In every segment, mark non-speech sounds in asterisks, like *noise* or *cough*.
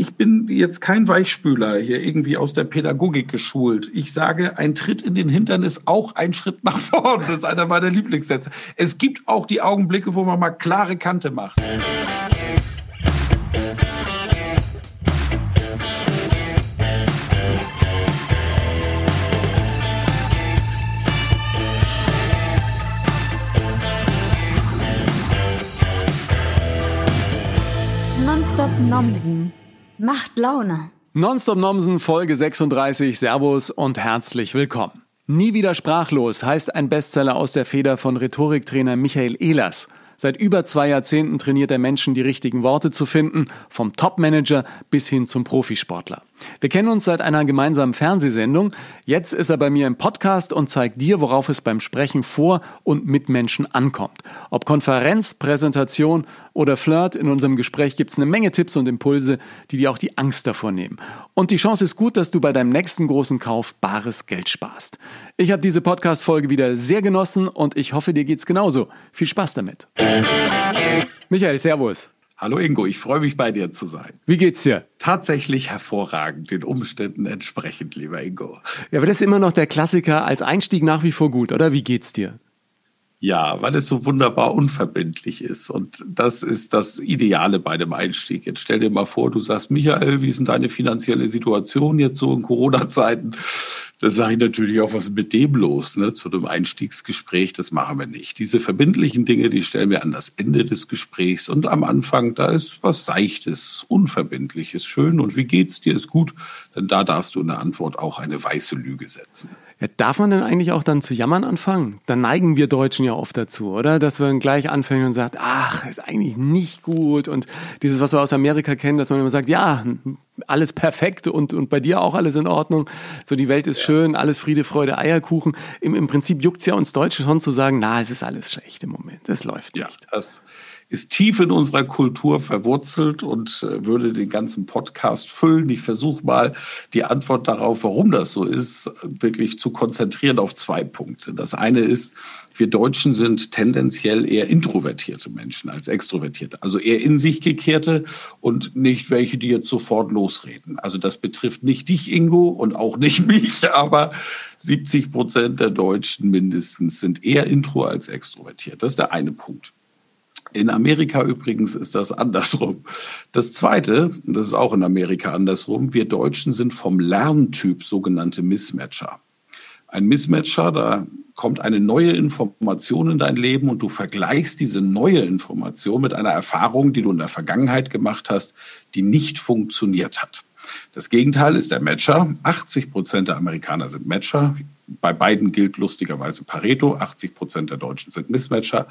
ich bin jetzt kein Weichspüler hier irgendwie aus der Pädagogik geschult. Ich sage, ein Tritt in den Hintern ist auch ein Schritt *laughs* nach vorn. Das ist einer meiner Lieblingssätze. Es gibt auch die Augenblicke, wo man mal klare Kante macht. Nonstop Nomsen macht Laune. Nonstop Nomsen Folge 36. Servus und herzlich willkommen. Nie wieder sprachlos heißt ein Bestseller aus der Feder von Rhetoriktrainer Michael Ehlers. Seit über zwei Jahrzehnten trainiert er Menschen, die richtigen Worte zu finden, vom Topmanager bis hin zum Profisportler. Wir kennen uns seit einer gemeinsamen Fernsehsendung. Jetzt ist er bei mir im Podcast und zeigt dir, worauf es beim Sprechen vor und mit Menschen ankommt. Ob Konferenz, Präsentation oder Flirt, in unserem Gespräch gibt es eine Menge Tipps und Impulse, die dir auch die Angst davor nehmen. Und die Chance ist gut, dass du bei deinem nächsten großen Kauf bares Geld sparst. Ich habe diese Podcast-Folge wieder sehr genossen und ich hoffe, dir geht's genauso. Viel Spaß damit. Michael, Servus. Hallo Ingo, ich freue mich bei dir zu sein. Wie geht's dir? Tatsächlich hervorragend, den Umständen entsprechend, lieber Ingo. Ja, aber das ist immer noch der Klassiker als Einstieg nach wie vor gut, oder? Wie geht's dir? Ja, weil es so wunderbar unverbindlich ist. Und das ist das Ideale bei dem Einstieg. Jetzt stell dir mal vor, du sagst, Michael, wie ist denn deine finanzielle Situation jetzt so in Corona-Zeiten? Da sage ich natürlich auch, was ist mit dem los, ne? zu einem Einstiegsgespräch, das machen wir nicht. Diese verbindlichen Dinge, die stellen wir an das Ende des Gesprächs und am Anfang, da ist was Seichtes, Unverbindliches, schön und wie geht's dir, ist gut, denn da darfst du in der Antwort auch eine weiße Lüge setzen. Ja, darf man denn eigentlich auch dann zu jammern anfangen? Da neigen wir Deutschen ja oft dazu, oder? Dass man gleich anfängt und sagt, ach, ist eigentlich nicht gut und dieses, was wir aus Amerika kennen, dass man immer sagt, ja, alles perfekt und, und bei dir auch alles in Ordnung. So, die Welt ist schön, alles Friede, Freude, Eierkuchen. Im, im Prinzip juckt's ja uns Deutsche schon zu sagen, na, es ist alles schlecht im Moment. Das läuft ja, nicht. Das ist tief in unserer Kultur verwurzelt und äh, würde den ganzen Podcast füllen. Ich versuche mal die Antwort darauf, warum das so ist, wirklich zu konzentrieren auf zwei Punkte. Das eine ist, wir Deutschen sind tendenziell eher introvertierte Menschen als extrovertierte, also eher in sich gekehrte und nicht welche, die jetzt sofort losreden. Also das betrifft nicht dich, Ingo, und auch nicht *laughs* mich, aber 70 Prozent der Deutschen mindestens sind eher intro als extrovertiert. Das ist der eine Punkt. In Amerika übrigens ist das andersrum. Das Zweite, das ist auch in Amerika andersrum, wir Deutschen sind vom Lerntyp sogenannte Mismatcher. Ein Mismatcher, da kommt eine neue Information in dein Leben und du vergleichst diese neue Information mit einer Erfahrung, die du in der Vergangenheit gemacht hast, die nicht funktioniert hat. Das Gegenteil ist der Matcher. 80 Prozent der Amerikaner sind Matcher. Bei beiden gilt lustigerweise Pareto. 80 Prozent der Deutschen sind Mismatcher.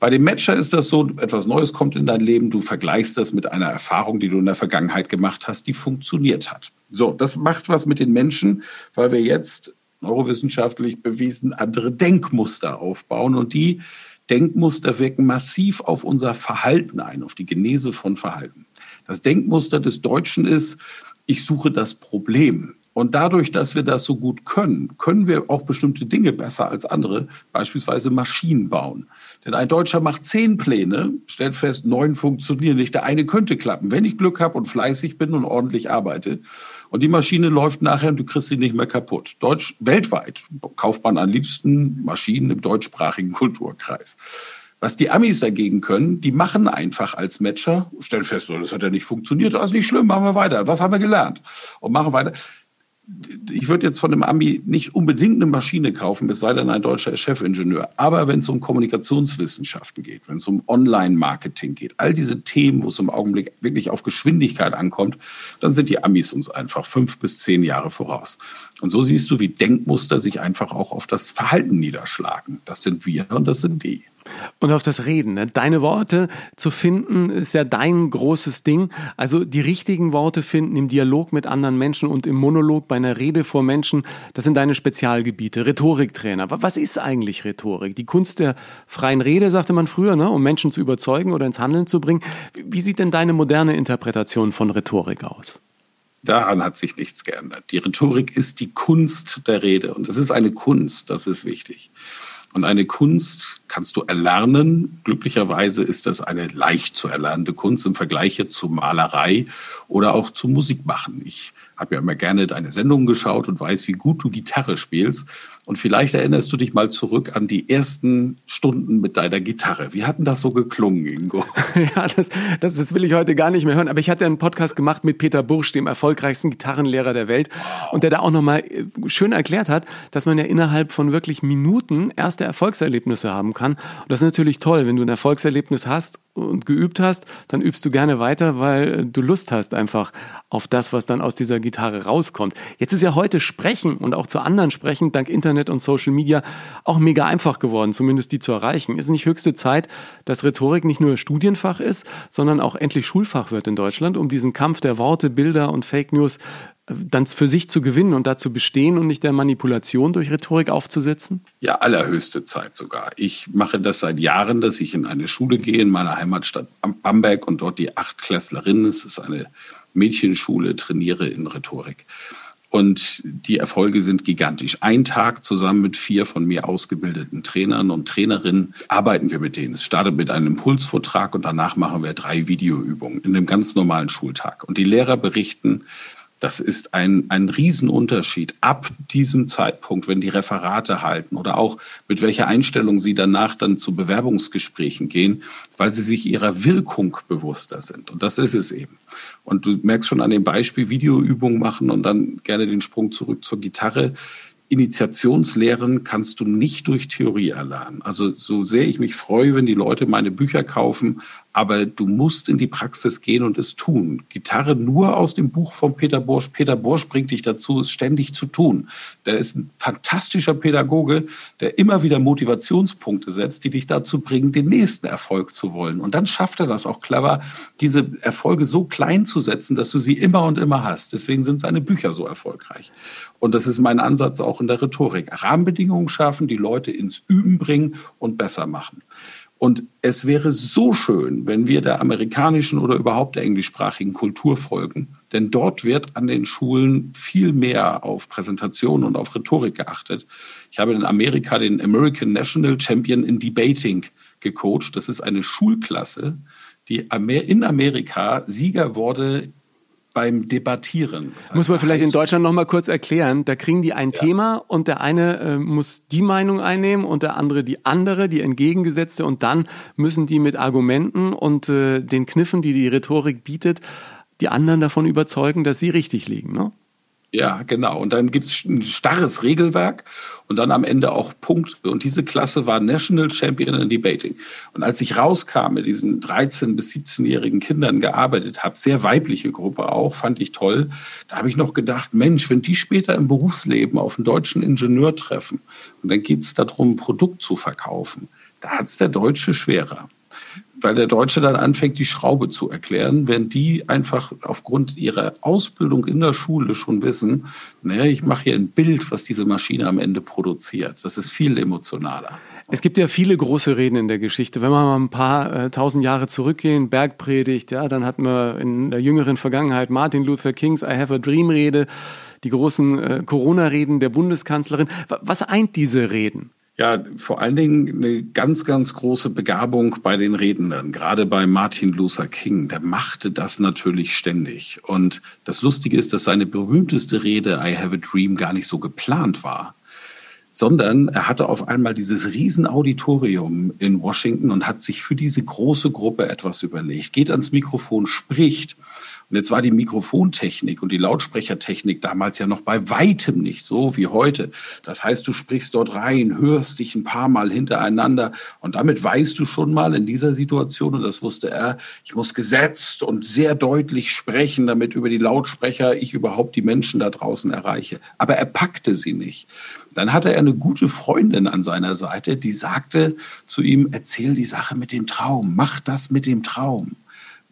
Bei dem Matcher ist das so, etwas Neues kommt in dein Leben, du vergleichst das mit einer Erfahrung, die du in der Vergangenheit gemacht hast, die funktioniert hat. So, das macht was mit den Menschen, weil wir jetzt neurowissenschaftlich bewiesen andere Denkmuster aufbauen und die Denkmuster wirken massiv auf unser Verhalten ein, auf die Genese von Verhalten. Das Denkmuster des Deutschen ist, ich suche das Problem. Und dadurch, dass wir das so gut können, können wir auch bestimmte Dinge besser als andere, beispielsweise Maschinen bauen. Denn ein Deutscher macht zehn Pläne, stellt fest, neun funktionieren nicht. Der eine könnte klappen, wenn ich Glück habe und fleißig bin und ordentlich arbeite. Und die Maschine läuft nachher und du kriegst sie nicht mehr kaputt. Deutsch, weltweit kauft man am liebsten Maschinen im deutschsprachigen *laughs* Kulturkreis. Was die Amis dagegen können, die machen einfach als Matcher, stellen fest, das hat ja nicht funktioniert, das ist nicht schlimm, machen wir weiter. Was haben wir gelernt? Und machen weiter. Ich würde jetzt von einem Ami nicht unbedingt eine Maschine kaufen, es sei denn ein deutscher Chefingenieur. Aber wenn es um Kommunikationswissenschaften geht, wenn es um Online-Marketing geht, all diese Themen, wo es im Augenblick wirklich auf Geschwindigkeit ankommt, dann sind die Amis uns einfach fünf bis zehn Jahre voraus. Und so siehst du, wie Denkmuster sich einfach auch auf das Verhalten niederschlagen. Das sind wir und das sind die. Und auf das Reden. Ne? Deine Worte zu finden, ist ja dein großes Ding. Also die richtigen Worte finden im Dialog mit anderen Menschen und im Monolog bei einer Rede vor Menschen, das sind deine Spezialgebiete. Rhetoriktrainer. Was ist eigentlich Rhetorik? Die Kunst der freien Rede, sagte man früher, ne? um Menschen zu überzeugen oder ins Handeln zu bringen. Wie sieht denn deine moderne Interpretation von Rhetorik aus? Daran hat sich nichts geändert. Die Rhetorik ist die Kunst der Rede und es ist eine Kunst, das ist wichtig. Und eine Kunst kannst du erlernen. Glücklicherweise ist das eine leicht zu erlernende Kunst im Vergleich zu Malerei oder auch zu Musik machen. Ich habe ja immer gerne deine Sendungen geschaut und weiß, wie gut du Gitarre spielst. Und vielleicht erinnerst du dich mal zurück an die ersten Stunden mit deiner Gitarre. Wie hat denn das so geklungen, Ingo? *laughs* ja, das, das, das will ich heute gar nicht mehr hören. Aber ich hatte einen Podcast gemacht mit Peter Bursch, dem erfolgreichsten Gitarrenlehrer der Welt. Und der da auch nochmal äh, schön erklärt hat, dass man ja innerhalb von wirklich Minuten erste Erfolgserlebnisse haben kann. Und das ist natürlich toll, wenn du ein Erfolgserlebnis hast und geübt hast, dann übst du gerne weiter, weil du Lust hast einfach auf das, was dann aus dieser Gitarre rauskommt. Jetzt ist ja heute Sprechen und auch zu anderen Sprechen dank Internet und Social Media auch mega einfach geworden, zumindest die zu erreichen. Ist nicht höchste Zeit, dass Rhetorik nicht nur Studienfach ist, sondern auch endlich Schulfach wird in Deutschland, um diesen Kampf der Worte, Bilder und Fake News dann für sich zu gewinnen und dazu bestehen und nicht der Manipulation durch Rhetorik aufzusetzen? Ja, allerhöchste Zeit sogar. Ich mache das seit Jahren, dass ich in eine Schule gehe in meiner Heimatstadt Bamberg und dort die Achtklässlerinnen, es ist eine Mädchenschule, trainiere in Rhetorik. Und die Erfolge sind gigantisch. Ein Tag zusammen mit vier von mir ausgebildeten Trainern und Trainerinnen arbeiten wir mit denen. Es startet mit einem Impulsvortrag und danach machen wir drei Videoübungen in einem ganz normalen Schultag. Und die Lehrer berichten, das ist ein, ein Riesenunterschied ab diesem Zeitpunkt, wenn die Referate halten oder auch mit welcher Einstellung sie danach dann zu Bewerbungsgesprächen gehen, weil sie sich ihrer Wirkung bewusster sind. Und das ist es eben. Und du merkst schon an dem Beispiel Videoübungen machen und dann gerne den Sprung zurück zur Gitarre. Initiationslehren kannst du nicht durch Theorie erlernen. Also so sehr ich mich freue, wenn die Leute meine Bücher kaufen, aber du musst in die Praxis gehen und es tun. Gitarre nur aus dem Buch von Peter Borsch. Peter Borsch bringt dich dazu, es ständig zu tun. Der ist ein fantastischer Pädagoge, der immer wieder Motivationspunkte setzt, die dich dazu bringen, den nächsten Erfolg zu wollen. Und dann schafft er das auch clever, diese Erfolge so klein zu setzen, dass du sie immer und immer hast. Deswegen sind seine Bücher so erfolgreich. Und das ist mein Ansatz auch in der Rhetorik. Rahmenbedingungen schaffen, die Leute ins Üben bringen und besser machen. Und es wäre so schön, wenn wir der amerikanischen oder überhaupt der englischsprachigen Kultur folgen. Denn dort wird an den Schulen viel mehr auf Präsentation und auf Rhetorik geachtet. Ich habe in Amerika den American National Champion in Debating gecoacht. Das ist eine Schulklasse, die in Amerika Sieger wurde beim Debattieren. Das heißt, muss man vielleicht in Deutschland noch mal kurz erklären. Da kriegen die ein ja. Thema und der eine äh, muss die Meinung einnehmen und der andere die andere, die entgegengesetzte und dann müssen die mit Argumenten und äh, den Kniffen, die die Rhetorik bietet, die anderen davon überzeugen, dass sie richtig liegen. Ne? Ja, genau. Und dann gibt es ein starres Regelwerk und dann am Ende auch Punkte. Und diese Klasse war National Champion in Debating. Und als ich rauskam, mit diesen 13- bis 17-jährigen Kindern gearbeitet habe, sehr weibliche Gruppe auch, fand ich toll, da habe ich noch gedacht, Mensch, wenn die später im Berufsleben auf einen deutschen Ingenieur treffen und dann geht es darum, ein Produkt zu verkaufen, da hat es der Deutsche schwerer weil der Deutsche dann anfängt, die Schraube zu erklären, wenn die einfach aufgrund ihrer Ausbildung in der Schule schon wissen, naja, ich mache hier ein Bild, was diese Maschine am Ende produziert. Das ist viel emotionaler. Es gibt ja viele große Reden in der Geschichte. Wenn wir mal ein paar äh, tausend Jahre zurückgehen, Bergpredigt, ja, dann hatten wir in der jüngeren Vergangenheit Martin Luther Kings I Have a Dream Rede, die großen äh, Corona-Reden der Bundeskanzlerin. Was eint diese Reden? Ja, vor allen Dingen eine ganz, ganz große Begabung bei den Rednern, gerade bei Martin Luther King. Der machte das natürlich ständig. Und das Lustige ist, dass seine berühmteste Rede I Have a Dream gar nicht so geplant war, sondern er hatte auf einmal dieses riesen Auditorium in Washington und hat sich für diese große Gruppe etwas überlegt, geht ans Mikrofon, spricht und jetzt war die Mikrofontechnik und die Lautsprechertechnik damals ja noch bei weitem nicht so wie heute. Das heißt, du sprichst dort rein, hörst dich ein paar Mal hintereinander und damit weißt du schon mal in dieser Situation, und das wusste er, ich muss gesetzt und sehr deutlich sprechen, damit über die Lautsprecher ich überhaupt die Menschen da draußen erreiche. Aber er packte sie nicht. Dann hatte er eine gute Freundin an seiner Seite, die sagte zu ihm, erzähl die Sache mit dem Traum, mach das mit dem Traum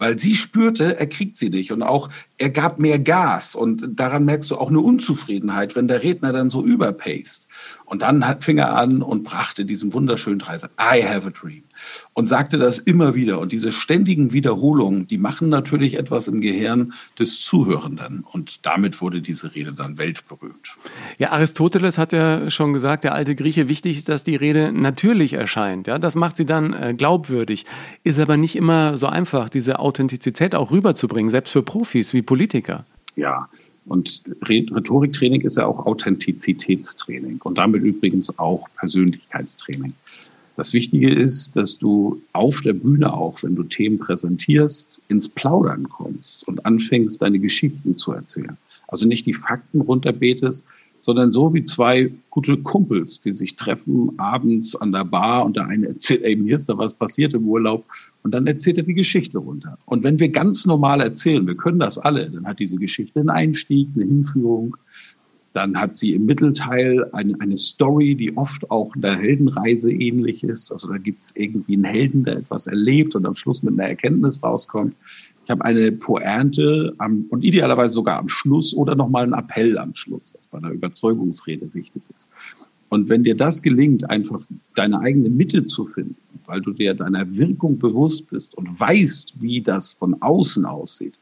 weil sie spürte, er kriegt sie nicht. Und auch er gab mehr Gas und daran merkst du auch eine Unzufriedenheit, wenn der Redner dann so überpaced. Und dann fing er an und brachte diesen wunderschönen Dreisatz, I have a dream. Und sagte das immer wieder. Und diese ständigen Wiederholungen, die machen natürlich etwas im Gehirn des Zuhörenden. Und damit wurde diese Rede dann weltberühmt. Ja, Aristoteles hat ja schon gesagt, der alte Grieche, wichtig ist, dass die Rede natürlich erscheint. Ja, das macht sie dann äh, glaubwürdig. Ist aber nicht immer so einfach, diese Authentizität auch rüberzubringen, selbst für Profis wie Politiker. Ja, und Rhetoriktraining ist ja auch Authentizitätstraining und damit übrigens auch Persönlichkeitstraining. Das Wichtige ist, dass du auf der Bühne auch, wenn du Themen präsentierst, ins Plaudern kommst und anfängst, deine Geschichten zu erzählen. Also nicht die Fakten runterbetest, sondern so wie zwei gute Kumpels, die sich treffen abends an der Bar und der eine erzählt, ey, mir ist da was passiert im Urlaub und dann erzählt er die Geschichte runter. Und wenn wir ganz normal erzählen, wir können das alle, dann hat diese Geschichte einen Einstieg, eine Hinführung, dann hat sie im Mittelteil eine, eine Story, die oft auch der Heldenreise ähnlich ist. Also da gibt es irgendwie einen Helden, der etwas erlebt und am Schluss mit einer Erkenntnis rauskommt. Ich habe eine Pointe am, und idealerweise sogar am Schluss oder nochmal einen Appell am Schluss, was bei einer Überzeugungsrede wichtig ist. Und wenn dir das gelingt, einfach deine eigene Mitte zu finden, weil du dir deiner Wirkung bewusst bist und weißt, wie das von außen aussieht,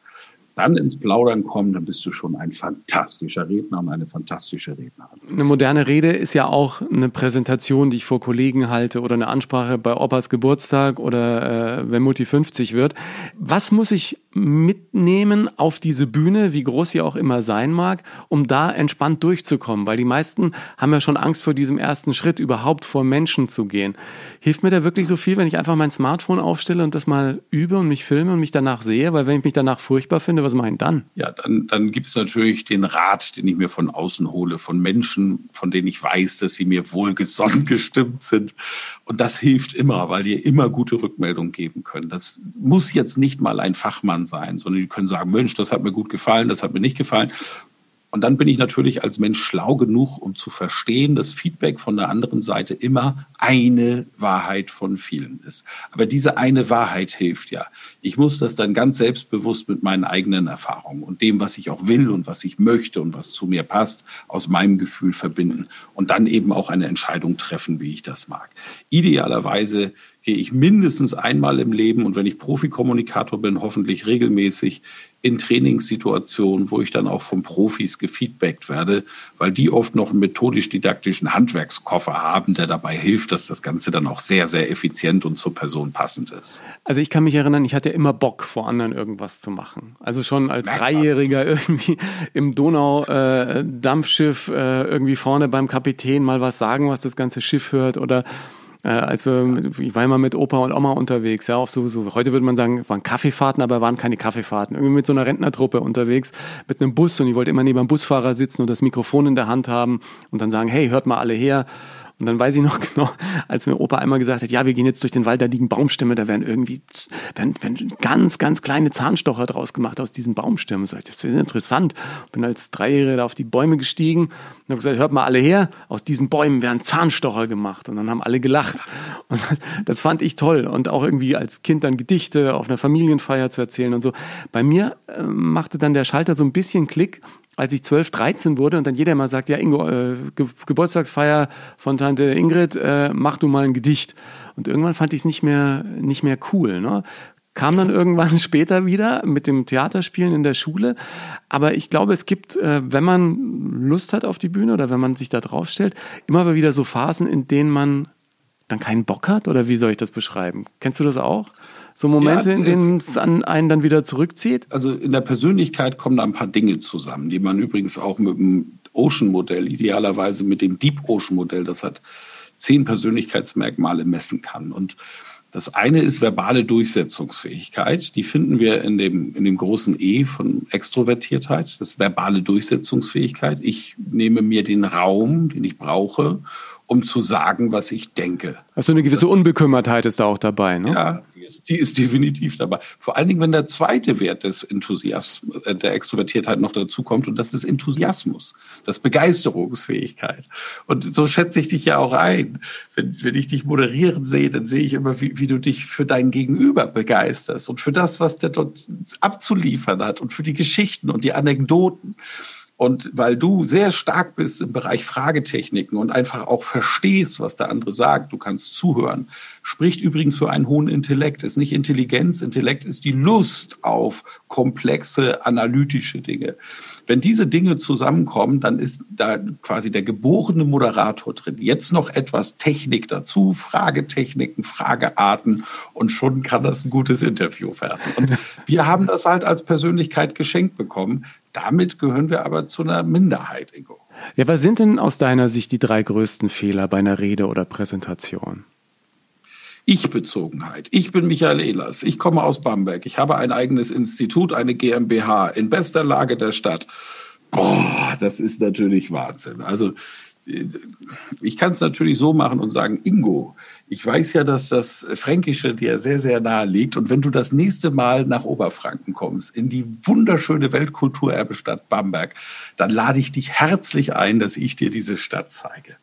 dann ins Plaudern kommen, dann bist du schon ein fantastischer Redner und eine fantastische Rednerin. Eine moderne Rede ist ja auch eine Präsentation, die ich vor Kollegen halte oder eine Ansprache bei Opas Geburtstag oder äh, wenn Mutti 50 wird. Was muss ich mitnehmen auf diese Bühne, wie groß sie auch immer sein mag, um da entspannt durchzukommen? Weil die meisten haben ja schon Angst vor diesem ersten Schritt, überhaupt vor Menschen zu gehen. Hilft mir da wirklich so viel, wenn ich einfach mein Smartphone aufstelle und das mal übe und mich filme und mich danach sehe? Weil wenn ich mich danach furchtbar finde, was ich dann? Ja, dann, dann gibt es natürlich den Rat, den ich mir von außen hole, von Menschen, von denen ich weiß, dass sie mir wohlgesonnen *laughs* gestimmt sind. Und das hilft immer, weil die immer gute Rückmeldungen geben können. Das muss jetzt nicht mal ein Fachmann sein, sondern die können sagen, Mensch, das hat mir gut gefallen, das hat mir nicht gefallen. Und dann bin ich natürlich als Mensch schlau genug, um zu verstehen, dass Feedback von der anderen Seite immer eine Wahrheit von vielen ist. Aber diese eine Wahrheit hilft ja. Ich muss das dann ganz selbstbewusst mit meinen eigenen Erfahrungen und dem, was ich auch will und was ich möchte und was zu mir passt, aus meinem Gefühl verbinden und dann eben auch eine Entscheidung treffen, wie ich das mag. Idealerweise gehe ich mindestens einmal im Leben und wenn ich Profikommunikator bin, hoffentlich regelmäßig in Trainingssituationen, wo ich dann auch von Profis gefeedbackt werde, weil die oft noch einen methodisch-didaktischen Handwerkskoffer haben, der dabei hilft, dass das Ganze dann auch sehr, sehr effizient und zur Person passend ist. Also ich kann mich erinnern, ich hatte immer Bock, vor anderen irgendwas zu machen. Also schon als Merkbar. Dreijähriger irgendwie im Donau-Dampfschiff äh, äh, irgendwie vorne beim Kapitän mal was sagen, was das ganze Schiff hört oder äh, als wir, ich war immer mit Opa und Oma unterwegs, ja, auf so, heute würde man sagen, waren Kaffeefahrten, aber waren keine Kaffeefahrten. Irgendwie mit so einer Rentnertruppe unterwegs, mit einem Bus und ich wollte immer neben dem Busfahrer sitzen und das Mikrofon in der Hand haben und dann sagen, hey, hört mal alle her. Und dann weiß ich noch *laughs* genau, als mir Opa einmal gesagt hat, ja, wir gehen jetzt durch den Wald, da liegen Baumstämme, da werden irgendwie werden, werden ganz, ganz kleine Zahnstocher draus gemacht aus diesen Baumstämmen. So, das ist interessant. Bin als Dreijähriger auf die Bäume gestiegen und habe gesagt, hört mal alle her, aus diesen Bäumen werden Zahnstocher gemacht. Und dann haben alle gelacht. Und das, das fand ich toll. Und auch irgendwie als Kind dann Gedichte auf einer Familienfeier zu erzählen und so. Bei mir äh, machte dann der Schalter so ein bisschen Klick, als ich 12, 13 wurde und dann jeder mal sagt, ja Ingo, äh, Ge Geburtstagsfeier von Tante Ingrid, äh, mach du mal ein Gedicht. Und irgendwann fand ich es nicht mehr, nicht mehr cool. Ne? Kam dann irgendwann *laughs* später wieder mit dem Theaterspielen in der Schule. Aber ich glaube, es gibt, äh, wenn man Lust hat auf die Bühne oder wenn man sich da drauf stellt, immer wieder so Phasen, in denen man dann keinen Bock hat? Oder wie soll ich das beschreiben? Kennst du das auch? So Momente, ja, in denen es an einen dann wieder zurückzieht? Also in der Persönlichkeit kommen da ein paar Dinge zusammen, die man übrigens auch mit dem Ocean-Modell, idealerweise mit dem Deep Ocean-Modell, das hat zehn Persönlichkeitsmerkmale messen kann. Und das eine ist verbale Durchsetzungsfähigkeit. Die finden wir in dem, in dem großen E von Extrovertiertheit. Das ist verbale Durchsetzungsfähigkeit. Ich nehme mir den Raum, den ich brauche, um zu sagen, was ich denke. Also eine gewisse Unbekümmertheit ist da auch dabei, ne? Ja, die ist, die ist definitiv dabei. Vor allen Dingen, wenn der zweite Wert des Enthusiasmus, äh, der Extrovertiertheit noch dazu kommt, und das ist Enthusiasmus, das Begeisterungsfähigkeit. Und so schätze ich dich ja auch ein. Wenn, wenn ich dich moderieren sehe, dann sehe ich immer, wie, wie du dich für dein Gegenüber begeisterst und für das, was der dort abzuliefern hat und für die Geschichten und die Anekdoten. Und weil du sehr stark bist im Bereich Fragetechniken und einfach auch verstehst, was der andere sagt, du kannst zuhören, spricht übrigens für einen hohen Intellekt. Ist nicht Intelligenz, Intellekt ist die Lust auf komplexe analytische Dinge. Wenn diese Dinge zusammenkommen, dann ist da quasi der geborene Moderator drin. Jetzt noch etwas Technik dazu, Fragetechniken, Fragearten und schon kann das ein gutes Interview werden. Und wir haben das halt als Persönlichkeit geschenkt bekommen. Damit gehören wir aber zu einer Minderheit, Ingo. Ja, was sind denn aus deiner Sicht die drei größten Fehler bei einer Rede oder Präsentation? Ich-Bezogenheit. Ich bin Michael Ehlers. Ich komme aus Bamberg. Ich habe ein eigenes Institut, eine GmbH in bester Lage der Stadt. Boah, das ist natürlich Wahnsinn. Also ich kann es natürlich so machen und sagen, Ingo, ich weiß ja, dass das Fränkische dir sehr, sehr nahe liegt. Und wenn du das nächste Mal nach Oberfranken kommst, in die wunderschöne Weltkulturerbestadt Bamberg, dann lade ich dich herzlich ein, dass ich dir diese Stadt zeige.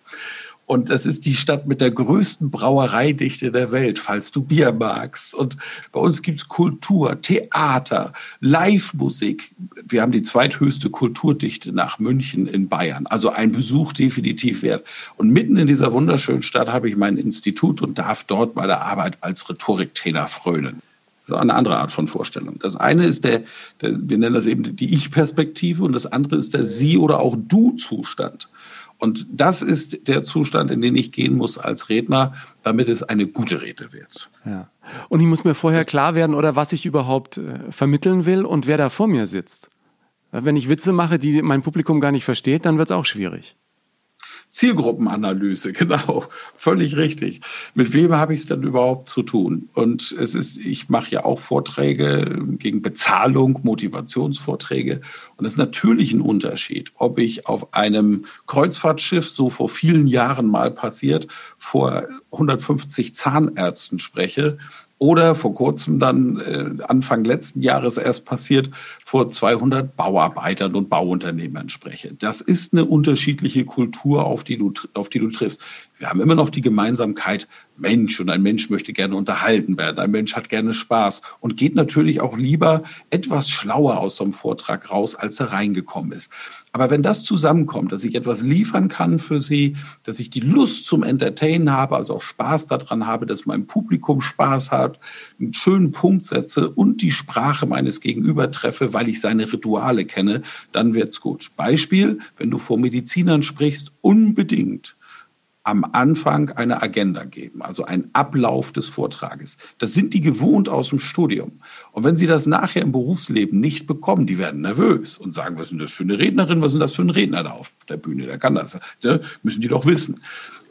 Und das ist die Stadt mit der größten Brauereidichte der Welt, falls du Bier magst. Und bei uns gibt's Kultur, Theater, Live-Musik. Wir haben die zweithöchste Kulturdichte nach München in Bayern. Also ein Besuch definitiv wert. Und mitten in dieser wunderschönen Stadt habe ich mein Institut und darf dort meine Arbeit als Rhetoriktrainer frönen. Das ist eine andere Art von Vorstellung. Das eine ist der, der wir nennen das eben die Ich-Perspektive und das andere ist der Sie- oder auch Du-Zustand. Und das ist der Zustand, in den ich gehen muss als Redner, damit es eine gute Rede wird. Ja. Und ich muss mir vorher klar werden, oder was ich überhaupt äh, vermitteln will und wer da vor mir sitzt. Wenn ich Witze mache, die mein Publikum gar nicht versteht, dann wird es auch schwierig. Zielgruppenanalyse, *laughs* genau, völlig richtig. Mit wem habe ich es denn überhaupt zu tun? Und es ist, ich mache ja auch Vorträge gegen Bezahlung, Motivationsvorträge. Und es ist natürlich ein Unterschied, ob ich auf einem Kreuzfahrtschiff, so vor vielen Jahren mal passiert, vor 150 Zahnärzten spreche oder vor kurzem dann äh, Anfang letzten Jahres erst passiert, vor 200 Bauarbeitern und Bauunternehmern spreche. Das ist eine unterschiedliche Kultur, auf die du, auf die du triffst. Wir haben immer noch die Gemeinsamkeit, Mensch und ein Mensch möchte gerne unterhalten werden. Ein Mensch hat gerne Spaß und geht natürlich auch lieber etwas schlauer aus so einem Vortrag raus, als er reingekommen ist. Aber wenn das zusammenkommt, dass ich etwas liefern kann für Sie, dass ich die Lust zum Entertainen habe, also auch Spaß daran habe, dass mein Publikum Spaß hat, einen schönen Punkt setze und die Sprache meines Gegenüber treffe, weil ich seine Rituale kenne, dann wird's gut. Beispiel, wenn du vor Medizinern sprichst, unbedingt am Anfang eine Agenda geben, also einen Ablauf des Vortrages. Das sind die gewohnt aus dem Studium. Und wenn sie das nachher im Berufsleben nicht bekommen, die werden nervös und sagen, was ist denn das für eine Rednerin, was ist denn das für ein Redner da auf der Bühne, der kann das. Ne? Müssen die doch wissen.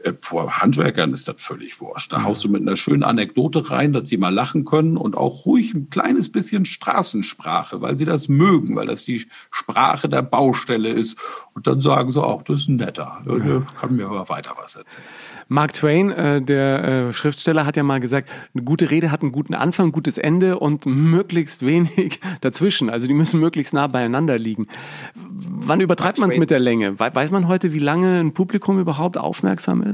Äh, vor Handwerkern ist das völlig wurscht. Da haust du mit einer schönen Anekdote rein, dass sie mal lachen können und auch ruhig ein kleines bisschen Straßensprache, weil sie das mögen, weil das die Sprache der Baustelle ist. Und dann sagen sie auch, das ist ein netter. Der kann mir aber weiter was erzählen. Mark Twain, äh, der äh, Schriftsteller, hat ja mal gesagt, eine gute Rede hat einen guten Anfang, ein gutes Ende und möglichst wenig *laughs* dazwischen. Also die müssen möglichst nah beieinander liegen. Wann übertreibt man es mit der Länge? Weiß man heute, wie lange ein Publikum überhaupt aufmerksam ist?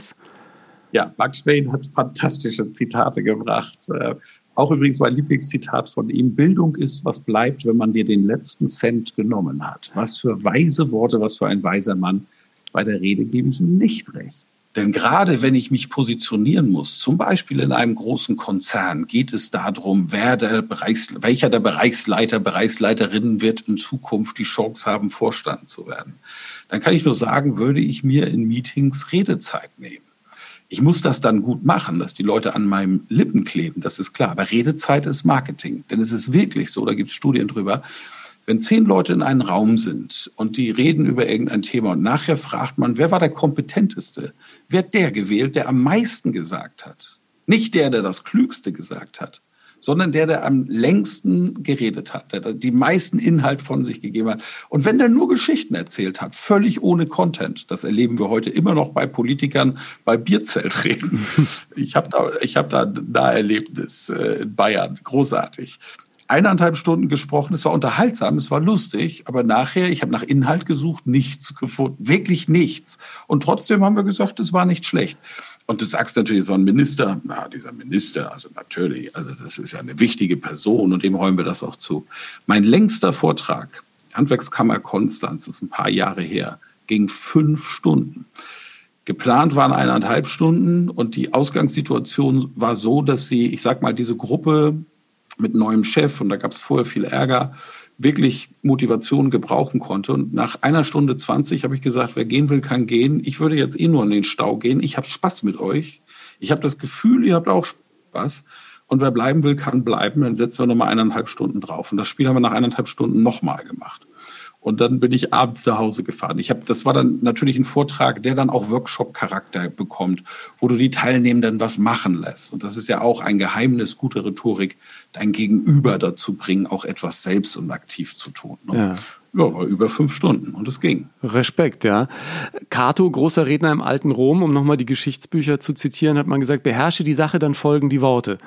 Ja, Mark Twain hat fantastische Zitate gebracht. Äh, auch übrigens mein Lieblingszitat von ihm. Bildung ist, was bleibt, wenn man dir den letzten Cent genommen hat. Was für weise Worte, was für ein weiser Mann. Bei der Rede gebe ich ihm nicht recht. Denn gerade wenn ich mich positionieren muss, zum Beispiel in einem großen Konzern, geht es darum, wer der Bereichs, welcher der Bereichsleiter, Bereichsleiterinnen wird in Zukunft die Chance haben, Vorstand zu werden. Dann kann ich nur sagen, würde ich mir in Meetings Redezeit nehmen. Ich muss das dann gut machen, dass die Leute an meinem Lippen kleben, das ist klar. Aber Redezeit ist Marketing. Denn es ist wirklich so, da gibt es Studien drüber, wenn zehn Leute in einem Raum sind und die reden über irgendein Thema und nachher fragt man, wer war der kompetenteste, wird der gewählt, der am meisten gesagt hat. Nicht der, der das Klügste gesagt hat, sondern der, der am längsten geredet hat, der die meisten Inhalt von sich gegeben hat. Und wenn der nur Geschichten erzählt hat, völlig ohne Content, das erleben wir heute immer noch bei Politikern bei Bierzeltreden. *laughs* ich habe da, ich hab da ein Naherlebnis äh, in Bayern, großartig eineinhalb Stunden gesprochen. Es war unterhaltsam, es war lustig, aber nachher, ich habe nach Inhalt gesucht, nichts gefunden, wirklich nichts. Und trotzdem haben wir gesagt, es war nicht schlecht. Und du sagst natürlich, es war ein Minister. Na, dieser Minister, also natürlich, also das ist ja eine wichtige Person und dem räumen wir das auch zu. Mein längster Vortrag, Handwerkskammer Konstanz, ist ein paar Jahre her, ging fünf Stunden. Geplant waren eineinhalb Stunden und die Ausgangssituation war so, dass sie, ich sag mal, diese Gruppe mit neuem Chef und da gab es vorher viel Ärger, wirklich Motivation gebrauchen konnte. Und nach einer Stunde 20 habe ich gesagt, wer gehen will, kann gehen. Ich würde jetzt eh nur in den Stau gehen. Ich habe Spaß mit euch. Ich habe das Gefühl, ihr habt auch Spaß. Und wer bleiben will, kann bleiben. Dann setzen wir nochmal eineinhalb Stunden drauf. Und das Spiel haben wir nach eineinhalb Stunden nochmal gemacht. Und dann bin ich abends nach Hause gefahren. Ich habe, das war dann natürlich ein Vortrag, der dann auch Workshop-Charakter bekommt, wo du die Teilnehmenden was machen lässt. Und das ist ja auch ein Geheimnis guter Rhetorik, dein Gegenüber dazu bringen, auch etwas selbst und aktiv zu tun. Ne? Ja. Ja, war über fünf Stunden und es ging. Respekt, ja. Cato, großer Redner im alten Rom, um nochmal die Geschichtsbücher zu zitieren, hat man gesagt, beherrsche die Sache, dann folgen die Worte.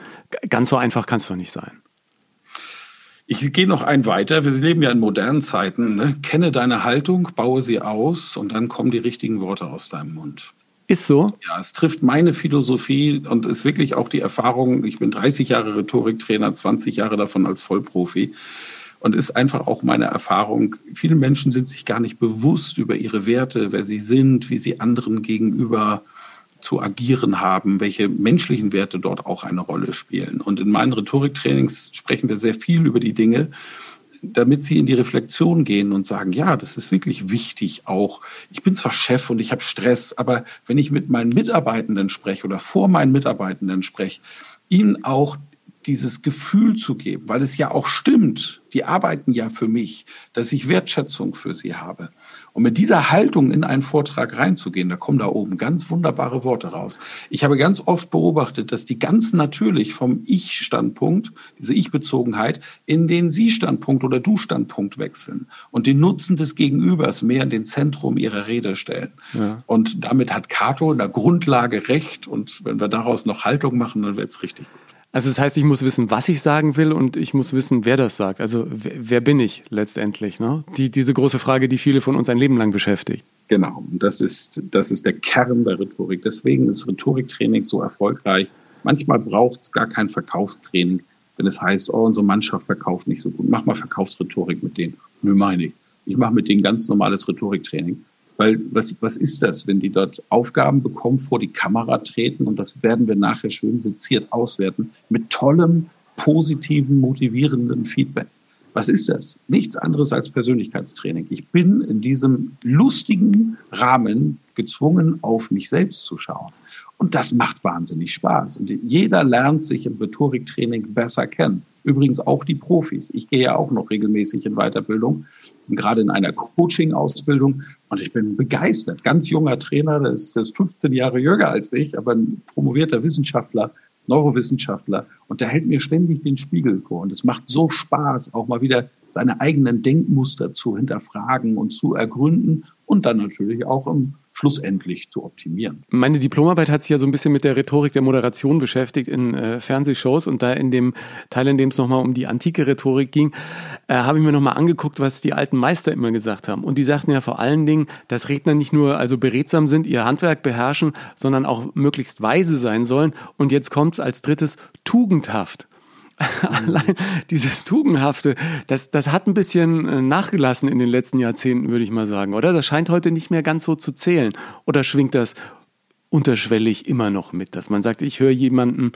Ganz so einfach kann es doch nicht sein. Ich gehe noch ein weiter. Wir leben ja in modernen Zeiten. Ne? Kenne deine Haltung, baue sie aus und dann kommen die richtigen Worte aus deinem Mund. Ist so? Ja, es trifft meine Philosophie und ist wirklich auch die Erfahrung. Ich bin 30 Jahre Rhetoriktrainer, 20 Jahre davon als Vollprofi. Und ist einfach auch meine Erfahrung. Viele Menschen sind sich gar nicht bewusst über ihre Werte, wer sie sind, wie sie anderen gegenüber zu agieren haben, welche menschlichen Werte dort auch eine Rolle spielen. Und in meinen Rhetoriktrainings sprechen wir sehr viel über die Dinge, damit sie in die Reflexion gehen und sagen, ja, das ist wirklich wichtig auch. Ich bin zwar Chef und ich habe Stress, aber wenn ich mit meinen Mitarbeitenden spreche oder vor meinen Mitarbeitenden spreche, ihnen auch dieses Gefühl zu geben, weil es ja auch stimmt, die arbeiten ja für mich, dass ich Wertschätzung für sie habe. Und mit dieser Haltung in einen Vortrag reinzugehen, da kommen da oben ganz wunderbare Worte raus. Ich habe ganz oft beobachtet, dass die ganz natürlich vom Ich-Standpunkt, diese Ich-Bezogenheit, in den Sie-Standpunkt oder Du-Standpunkt wechseln und den Nutzen des Gegenübers mehr in den Zentrum ihrer Rede stellen. Ja. Und damit hat Cato in der Grundlage recht. Und wenn wir daraus noch Haltung machen, dann wird es richtig gut. Also das heißt, ich muss wissen, was ich sagen will und ich muss wissen, wer das sagt. Also wer, wer bin ich letztendlich? Ne? Die, diese große Frage, die viele von uns ein Leben lang beschäftigt. Genau, und das ist, das ist der Kern der Rhetorik. Deswegen ist Rhetoriktraining so erfolgreich. Manchmal braucht es gar kein Verkaufstraining, wenn es heißt, oh, unsere Mannschaft verkauft nicht so gut. Mach mal Verkaufsrhetorik mit denen. Nö, meine ich. Ich mache mit denen ganz normales Rhetoriktraining. Weil was, was ist das, wenn die dort Aufgaben bekommen, vor die Kamera treten und das werden wir nachher schön seziert auswerten mit tollem, positiven, motivierenden Feedback. Was ist das? Nichts anderes als Persönlichkeitstraining. Ich bin in diesem lustigen Rahmen gezwungen, auf mich selbst zu schauen. Und das macht wahnsinnig Spaß. Und jeder lernt sich im Rhetoriktraining besser kennen. Übrigens auch die Profis. Ich gehe ja auch noch regelmäßig in Weiterbildung, gerade in einer Coaching-Ausbildung. Und ich bin begeistert. Ganz junger Trainer, der ist, der ist 15 Jahre jünger als ich, aber ein promovierter Wissenschaftler, Neurowissenschaftler. Und der hält mir ständig den Spiegel vor. Und es macht so Spaß, auch mal wieder seine eigenen Denkmuster zu hinterfragen und zu ergründen und dann natürlich auch im schlussendlich zu optimieren. Meine Diplomarbeit hat sich ja so ein bisschen mit der Rhetorik der Moderation beschäftigt in äh, Fernsehshows und da in dem Teil, in dem es nochmal um die antike Rhetorik ging, äh, habe ich mir nochmal angeguckt, was die alten Meister immer gesagt haben. Und die sagten ja vor allen Dingen, dass Redner nicht nur also beredsam sind, ihr Handwerk beherrschen, sondern auch möglichst weise sein sollen. Und jetzt kommt es als drittes tugendhaft. *laughs* Allein dieses Tugendhafte, das, das hat ein bisschen äh, nachgelassen in den letzten Jahrzehnten, würde ich mal sagen, oder? Das scheint heute nicht mehr ganz so zu zählen. Oder schwingt das unterschwellig immer noch mit, dass man sagt, ich höre jemandem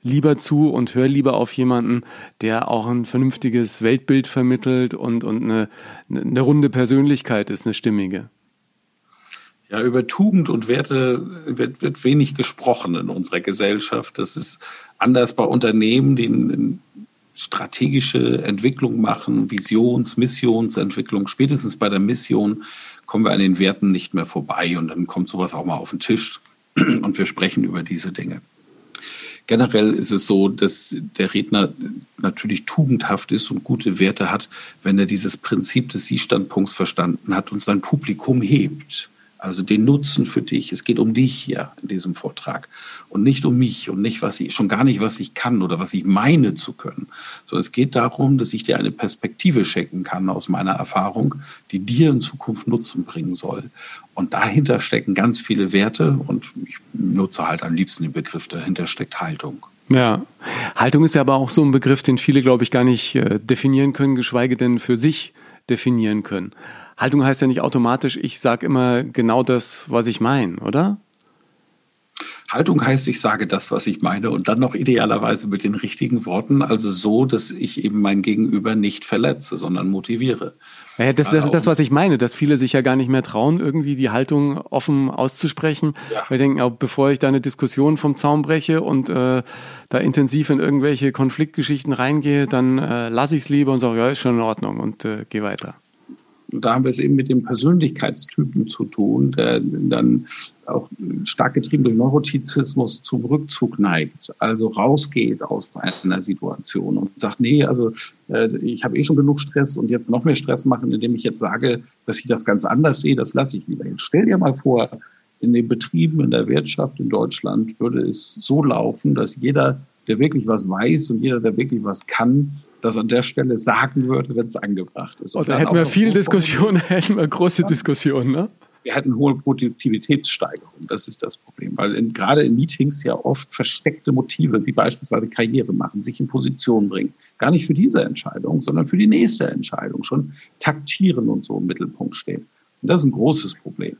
lieber zu und höre lieber auf jemanden, der auch ein vernünftiges Weltbild vermittelt und, und eine, eine runde Persönlichkeit ist, eine stimmige. Ja, über Tugend und Werte wird, wird wenig gesprochen in unserer Gesellschaft. Das ist anders bei Unternehmen, die strategische Entwicklung machen, Visions-, Missionsentwicklung. Spätestens bei der Mission kommen wir an den Werten nicht mehr vorbei und dann kommt sowas auch mal auf den Tisch *clears throat* und wir sprechen über diese Dinge. generell ist es so, dass der Redner natürlich tugendhaft ist und gute Werte hat, wenn er dieses Prinzip des Sie-Standpunkts verstanden hat und sein Publikum hebt. Also den Nutzen für dich. Es geht um dich hier in diesem Vortrag und nicht um mich und nicht was ich, schon gar nicht, was ich kann oder was ich meine zu können. So, es geht darum, dass ich dir eine Perspektive schenken kann aus meiner Erfahrung, die dir in Zukunft Nutzen bringen soll. Und dahinter stecken ganz viele Werte und ich nutze halt am liebsten den Begriff, dahinter steckt Haltung. Ja, Haltung ist ja aber auch so ein Begriff, den viele, glaube ich, gar nicht äh, definieren können, geschweige denn für sich definieren können. Haltung heißt ja nicht automatisch, ich sage immer genau das, was ich meine, oder? Haltung heißt, ich sage das, was ich meine und dann noch idealerweise mit den richtigen Worten, also so, dass ich eben mein Gegenüber nicht verletze, sondern motiviere. Ja, das, das ist das, was ich meine, dass viele sich ja gar nicht mehr trauen, irgendwie die Haltung offen auszusprechen. Ja. Weil denken, auch bevor ich da eine Diskussion vom Zaun breche und äh, da intensiv in irgendwelche Konfliktgeschichten reingehe, dann äh, lasse ich es lieber und sage, ja, ist schon in Ordnung und äh, gehe weiter da haben wir es eben mit dem Persönlichkeitstypen zu tun, der dann auch stark getrieben durch Neurotizismus zum Rückzug neigt, also rausgeht aus einer Situation und sagt, nee, also äh, ich habe eh schon genug Stress und jetzt noch mehr Stress machen, indem ich jetzt sage, dass ich das ganz anders sehe, das lasse ich lieber. Jetzt stell dir mal vor, in den Betrieben, in der Wirtschaft in Deutschland würde es so laufen, dass jeder, der wirklich was weiß und jeder, der wirklich was kann, das an der Stelle sagen würde, wenn es angebracht ist. Und, da hätten wir viel Diskussion, hätten wir große ja. Diskussionen, ne? Wir hätten hohe Produktivitätssteigerung. Das ist das Problem. Weil in, gerade in Meetings ja oft versteckte Motive, wie beispielsweise Karriere machen, sich in Position bringen. Gar nicht für diese Entscheidung, sondern für die nächste Entscheidung. Schon taktieren und so im Mittelpunkt stehen. Und das ist ein großes Problem.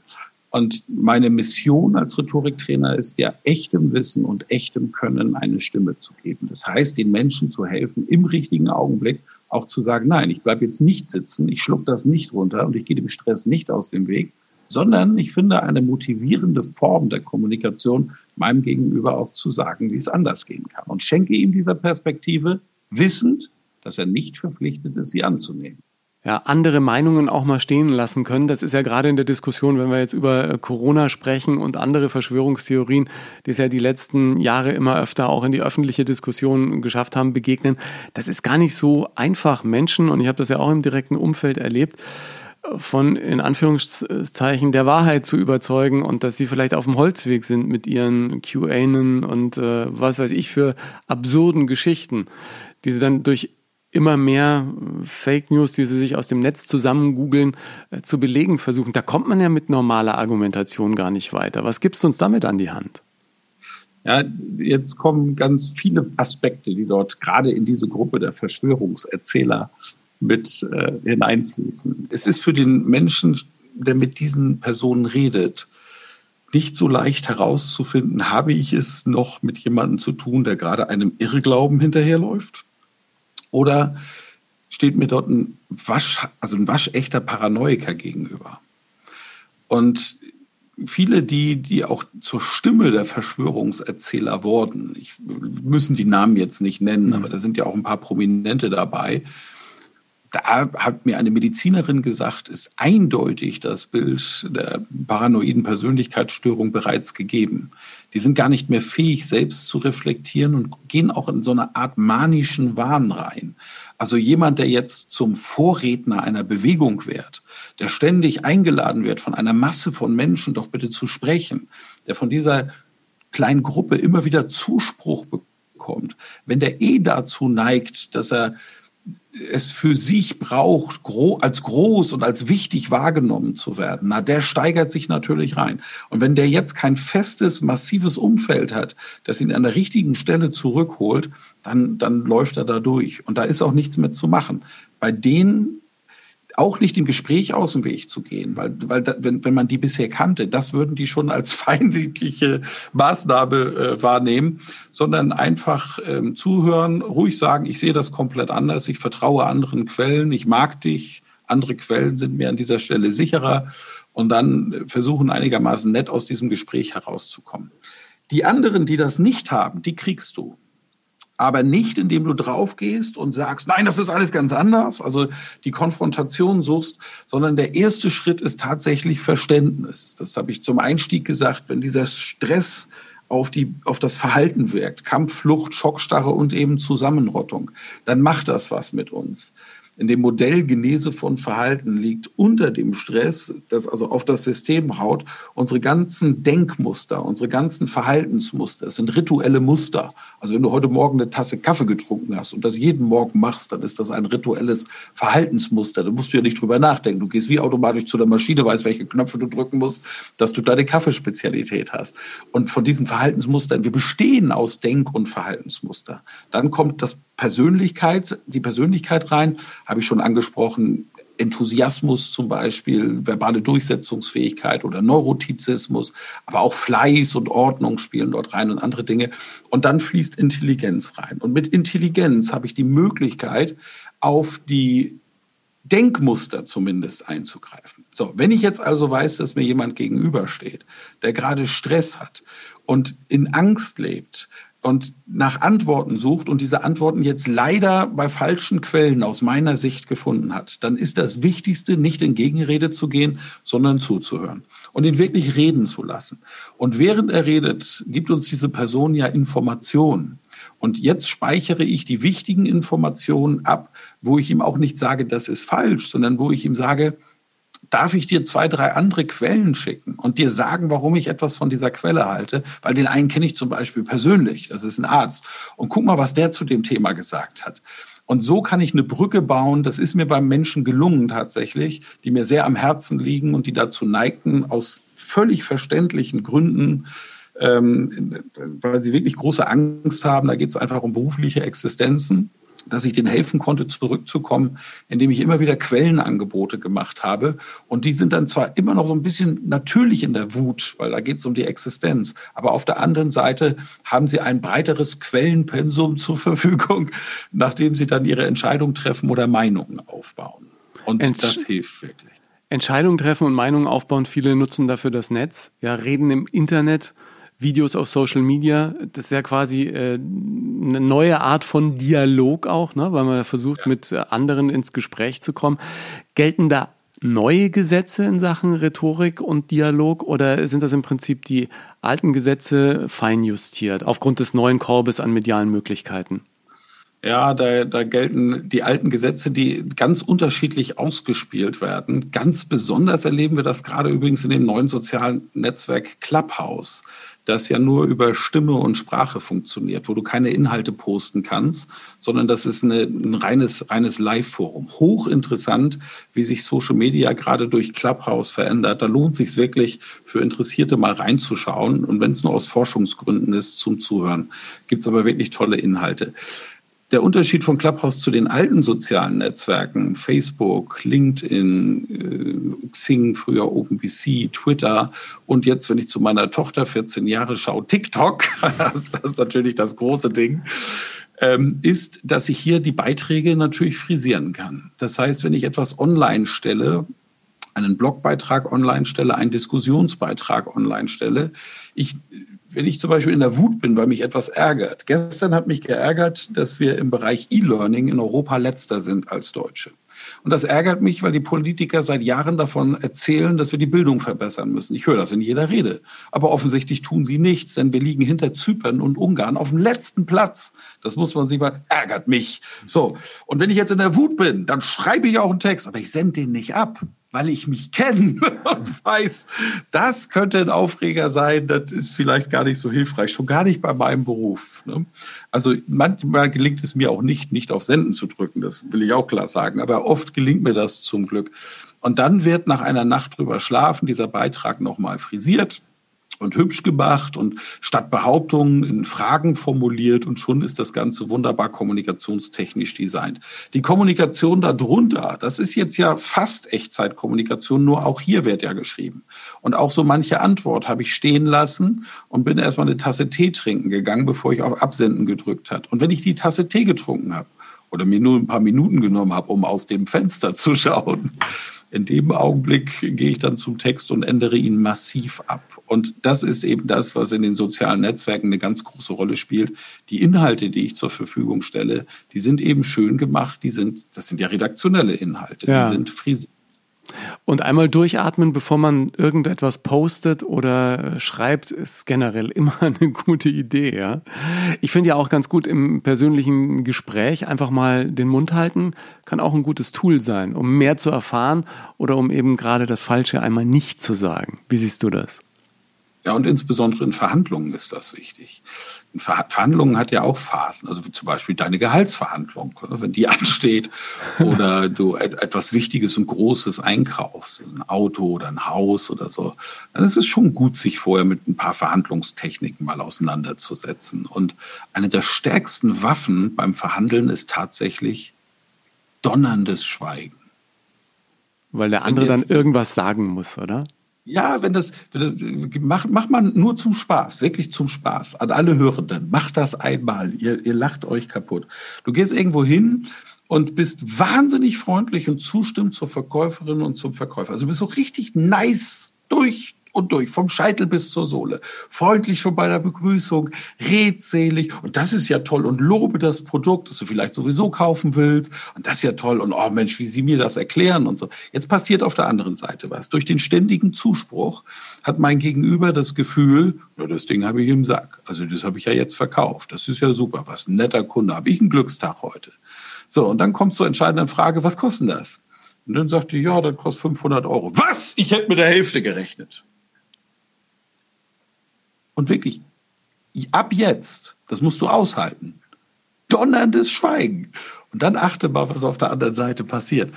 Und meine Mission als Rhetoriktrainer ist ja, echtem Wissen und echtem Können eine Stimme zu geben. Das heißt, den Menschen zu helfen, im richtigen Augenblick auch zu sagen, nein, ich bleibe jetzt nicht sitzen, ich schluck das nicht runter und ich gehe dem Stress nicht aus dem Weg, sondern ich finde eine motivierende Form der Kommunikation meinem Gegenüber auch zu sagen, wie es anders gehen kann. Und schenke ihm dieser Perspektive, wissend, dass er nicht verpflichtet ist, sie anzunehmen ja, andere Meinungen auch mal stehen lassen können. Das ist ja gerade in der Diskussion, wenn wir jetzt über äh, Corona sprechen und andere Verschwörungstheorien, die es ja die letzten Jahre immer öfter auch in die öffentliche Diskussion geschafft haben, begegnen. Das ist gar nicht so einfach, Menschen, und ich habe das ja auch im direkten Umfeld erlebt, von in Anführungszeichen der Wahrheit zu überzeugen und dass sie vielleicht auf dem Holzweg sind mit ihren QAnen und äh, was weiß ich für absurden Geschichten, die sie dann durch immer mehr Fake News, die sie sich aus dem Netz zusammen googeln, äh, zu belegen versuchen. Da kommt man ja mit normaler Argumentation gar nicht weiter. Was gibst du uns damit an die Hand? Ja, jetzt kommen ganz viele Aspekte, die dort gerade in diese Gruppe der Verschwörungserzähler mit äh, hineinfließen. Es ist für den Menschen, der mit diesen Personen redet, nicht so leicht herauszufinden, habe ich es noch mit jemandem zu tun, der gerade einem Irrglauben hinterherläuft? Oder steht mir dort ein Wasch, also ein waschechter Paranoiker gegenüber? Und viele, die, die auch zur Stimme der Verschwörungserzähler wurden, ich müssen die Namen jetzt nicht nennen, mhm. aber da sind ja auch ein paar Prominente dabei, da hat mir eine Medizinerin gesagt, ist eindeutig das Bild der paranoiden Persönlichkeitsstörung bereits gegeben. Die sind gar nicht mehr fähig, selbst zu reflektieren und gehen auch in so eine Art manischen Wahn rein. Also jemand, der jetzt zum Vorredner einer Bewegung wird, der ständig eingeladen wird, von einer Masse von Menschen doch bitte zu sprechen, der von dieser kleinen Gruppe immer wieder Zuspruch bekommt, wenn der eh dazu neigt, dass er es für sich braucht, als groß und als wichtig wahrgenommen zu werden, na, der steigert sich natürlich rein. Und wenn der jetzt kein festes, massives Umfeld hat, das ihn an der richtigen Stelle zurückholt, dann, dann läuft er da durch. Und da ist auch nichts mehr zu machen. Bei denen auch nicht im Gespräch aus dem Weg zu gehen, weil, weil da, wenn, wenn man die bisher kannte, das würden die schon als *laughs* feindliche Maßnahme äh, wahrnehmen, sondern einfach ähm, zuhören, ruhig sagen, ich sehe das komplett anders, ich vertraue anderen Quellen, ich mag dich, andere Quellen sind mir an dieser Stelle sicherer und dann versuchen einigermaßen nett aus diesem Gespräch herauszukommen. Die anderen, die das nicht haben, die kriegst du aber nicht, indem du draufgehst und sagst, nein, das ist alles ganz anders, also die Konfrontation suchst, sondern der erste Schritt ist tatsächlich Verständnis. Das habe ich zum Einstieg gesagt, wenn dieser Stress auf, die, auf das Verhalten wirkt, Kampf, Flucht, Schockstarre und eben Zusammenrottung, dann macht das was mit uns in dem Modell Genese von Verhalten liegt unter dem Stress, das also auf das System haut, unsere ganzen Denkmuster, unsere ganzen Verhaltensmuster. Es sind rituelle Muster. Also wenn du heute Morgen eine Tasse Kaffee getrunken hast und das jeden Morgen machst, dann ist das ein rituelles Verhaltensmuster. Da musst du ja nicht drüber nachdenken. Du gehst wie automatisch zu der Maschine, weißt, welche Knöpfe du drücken musst, dass du deine Kaffeespezialität hast. Und von diesen Verhaltensmustern, wir bestehen aus Denk- und Verhaltensmuster. Dann kommt das Persönlichkeit, die Persönlichkeit rein, habe ich schon angesprochen, Enthusiasmus zum Beispiel, verbale Durchsetzungsfähigkeit oder Neurotizismus, aber auch Fleiß und Ordnung spielen dort rein und andere Dinge. Und dann fließt Intelligenz rein. Und mit Intelligenz habe ich die Möglichkeit, auf die Denkmuster zumindest einzugreifen. So, wenn ich jetzt also weiß, dass mir jemand gegenübersteht, der gerade Stress hat und in Angst lebt, und nach Antworten sucht und diese Antworten jetzt leider bei falschen Quellen aus meiner Sicht gefunden hat, dann ist das Wichtigste, nicht in Gegenrede zu gehen, sondern zuzuhören und ihn wirklich reden zu lassen. Und während er redet, gibt uns diese Person ja Informationen. Und jetzt speichere ich die wichtigen Informationen ab, wo ich ihm auch nicht sage, das ist falsch, sondern wo ich ihm sage, darf ich dir zwei, drei andere Quellen schicken und dir sagen, warum ich etwas von dieser Quelle halte, weil den einen kenne ich zum Beispiel persönlich, das ist ein Arzt. Und guck mal, was der zu dem Thema gesagt hat. Und so kann ich eine Brücke bauen. Das ist mir beim Menschen gelungen tatsächlich, die mir sehr am Herzen liegen und die dazu neigten, aus völlig verständlichen Gründen, ähm, weil sie wirklich große Angst haben. Da geht es einfach um berufliche Existenzen dass ich denen helfen konnte, zurückzukommen, indem ich immer wieder Quellenangebote gemacht habe. Und die sind dann zwar immer noch so ein bisschen natürlich in der Wut, weil da geht es um die Existenz. Aber auf der anderen Seite haben sie ein breiteres Quellenpensum zur Verfügung, *laughs* nachdem sie dann ihre Entscheidung treffen oder Meinungen aufbauen. Und Entsch das hilft wirklich. Entscheidungen treffen und Meinungen aufbauen. Viele nutzen dafür das Netz, ja, reden im Internet Videos auf Social Media. Das ist ja quasi äh, eine neue Art von Dialog auch, ne? weil man versucht, ja. mit anderen ins Gespräch zu kommen. Gelten da neue Gesetze in Sachen Rhetorik und Dialog oder sind das im Prinzip die alten Gesetze feinjustiert aufgrund des neuen Korbes an medialen Möglichkeiten? Ja, da, da gelten die alten Gesetze, die ganz unterschiedlich ausgespielt werden. Ganz besonders erleben wir das gerade übrigens in dem neuen sozialen Netzwerk Clubhouse das ja nur über Stimme und Sprache funktioniert, wo du keine Inhalte posten kannst, sondern das ist eine, ein reines, reines Live-Forum. Hochinteressant, wie sich Social Media gerade durch Clubhouse verändert. Da lohnt sich wirklich für Interessierte mal reinzuschauen. Und wenn es nur aus Forschungsgründen ist, zum Zuhören, gibt es aber wirklich tolle Inhalte. Der Unterschied von Clubhouse zu den alten sozialen Netzwerken, Facebook, LinkedIn, äh, Xing, früher OpenBC, Twitter und jetzt, wenn ich zu meiner Tochter 14 Jahre schaue, TikTok, *laughs* das ist natürlich das große Ding, ähm, ist, dass ich hier die Beiträge natürlich frisieren kann. Das heißt, wenn ich etwas online stelle, einen Blogbeitrag online stelle, einen Diskussionsbeitrag online stelle, ich wenn ich zum Beispiel in der Wut bin, weil mich etwas ärgert. Gestern hat mich geärgert, dass wir im Bereich E-Learning in Europa letzter sind als Deutsche. Und das ärgert mich, weil die Politiker seit Jahren davon erzählen, dass wir die Bildung verbessern müssen. Ich höre das in jeder Rede. Aber offensichtlich tun sie nichts, denn wir liegen hinter Zypern und Ungarn auf dem letzten Platz. Das muss man sich mal, ärgert mich. So. Und wenn ich jetzt in der Wut bin, dann schreibe ich auch einen Text, aber ich sende den nicht ab weil ich mich kenne und *laughs* weiß, das könnte ein Aufreger sein, das ist vielleicht gar nicht so hilfreich, schon gar nicht bei meinem Beruf. Ne? Also manchmal gelingt es mir auch nicht, nicht auf Senden zu drücken, das will ich auch klar sagen, aber oft gelingt mir das zum Glück. Und dann wird nach einer Nacht drüber schlafen dieser Beitrag nochmal frisiert und hübsch gemacht und statt Behauptungen in Fragen formuliert und schon ist das Ganze wunderbar kommunikationstechnisch designt. Die Kommunikation darunter, das ist jetzt ja fast Echtzeitkommunikation, nur auch hier wird ja geschrieben. Und auch so manche Antwort habe ich stehen lassen und bin erstmal eine Tasse Tee trinken gegangen, bevor ich auf Absenden gedrückt habe. Und wenn ich die Tasse Tee getrunken habe oder mir nur ein paar Minuten genommen habe, um aus dem Fenster zu schauen, in dem Augenblick gehe ich dann zum Text und ändere ihn massiv ab. Und das ist eben das, was in den sozialen Netzwerken eine ganz große Rolle spielt. Die Inhalte, die ich zur Verfügung stelle, die sind eben schön gemacht. Die sind, das sind ja redaktionelle Inhalte. Ja. Die sind frisiert. Und einmal durchatmen, bevor man irgendetwas postet oder schreibt, ist generell *laughs* immer eine gute Idee. Ja? Ich finde ja auch ganz gut im persönlichen Gespräch einfach mal den Mund halten, kann auch ein gutes Tool sein, um mehr zu erfahren oder um eben gerade das Falsche einmal nicht zu sagen. Wie siehst du das? Ja, und insbesondere in Verhandlungen ist das wichtig. Ver Verhandlungen hat ja auch Phasen, also zum Beispiel deine Gehaltsverhandlung, wenn die *laughs* ansteht oder du etwas Wichtiges und Großes einkaufst, ein Auto oder ein Haus oder so, dann ist es schon gut, sich vorher mit ein paar Verhandlungstechniken mal auseinanderzusetzen. Und eine der stärksten Waffen beim Verhandeln ist tatsächlich donnerndes Schweigen. Weil der andere dann irgendwas sagen muss, oder? Ja, wenn das, wenn das macht, macht man nur zum Spaß, wirklich zum Spaß. An alle Hörenden, macht das einmal. Ihr, ihr lacht euch kaputt. Du gehst irgendwo hin und bist wahnsinnig freundlich und zustimmt zur Verkäuferin und zum Verkäufer. Also du bist so richtig nice durch und durch, vom Scheitel bis zur Sohle. Freundlich schon bei der Begrüßung, redselig. Und das ist ja toll. Und lobe das Produkt, das du vielleicht sowieso kaufen willst. Und das ist ja toll. Und oh Mensch, wie Sie mir das erklären und so. Jetzt passiert auf der anderen Seite was. Durch den ständigen Zuspruch hat mein Gegenüber das Gefühl, ja, das Ding habe ich im Sack. Also das habe ich ja jetzt verkauft. Das ist ja super. Was ein netter Kunde. Habe ich einen Glückstag heute. So, und dann kommt zur entscheidenden Frage, was kostet das? Und dann sagt die, ja, das kostet 500 Euro. Was? Ich hätte mit der Hälfte gerechnet. Und wirklich, ab jetzt, das musst du aushalten, donnerndes Schweigen. Und dann achte mal, was auf der anderen Seite passiert.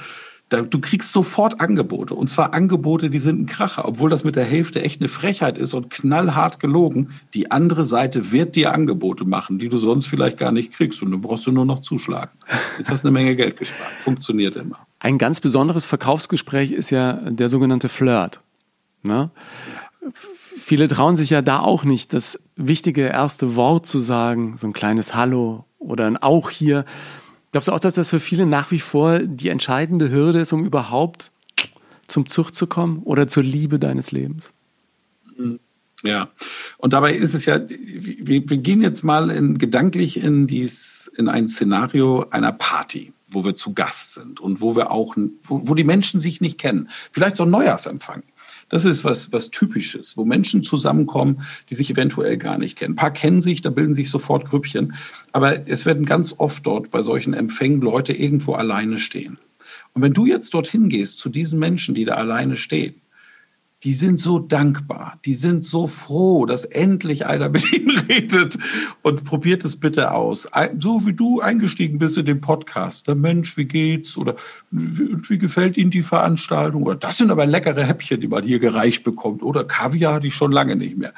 Du kriegst sofort Angebote. Und zwar Angebote, die sind ein Kracher. Obwohl das mit der Hälfte echt eine Frechheit ist und knallhart gelogen. Die andere Seite wird dir Angebote machen, die du sonst vielleicht gar nicht kriegst. Und du brauchst du nur noch zuschlagen. Jetzt hast du eine Menge Geld gespart. Funktioniert immer. Ein ganz besonderes Verkaufsgespräch ist ja der sogenannte Flirt. Ne? Viele trauen sich ja da auch nicht, das wichtige erste Wort zu sagen, so ein kleines Hallo oder ein Auch hier. Glaubst du auch, dass das für viele nach wie vor die entscheidende Hürde ist, um überhaupt zum Zug zu kommen oder zur Liebe deines Lebens? Ja, und dabei ist es ja, wir, wir gehen jetzt mal in, gedanklich in, dies, in ein Szenario einer Party, wo wir zu Gast sind und wo wir auch, wo, wo die Menschen sich nicht kennen. Vielleicht so ein Neujahrsempfang. Das ist was, was Typisches, wo Menschen zusammenkommen, die sich eventuell gar nicht kennen. Ein paar kennen sich, da bilden sich sofort Grüppchen. Aber es werden ganz oft dort bei solchen Empfängen Leute irgendwo alleine stehen. Und wenn du jetzt dorthin gehst zu diesen Menschen, die da alleine stehen, die sind so dankbar, die sind so froh, dass endlich einer mit *laughs* ihnen redet und probiert es bitte aus. So wie du eingestiegen bist in den Podcast. Der Mensch, wie geht's? Oder wie, wie gefällt Ihnen die Veranstaltung? Oder das sind aber leckere Häppchen, die man hier gereicht bekommt. Oder Kaviar hatte ich schon lange nicht mehr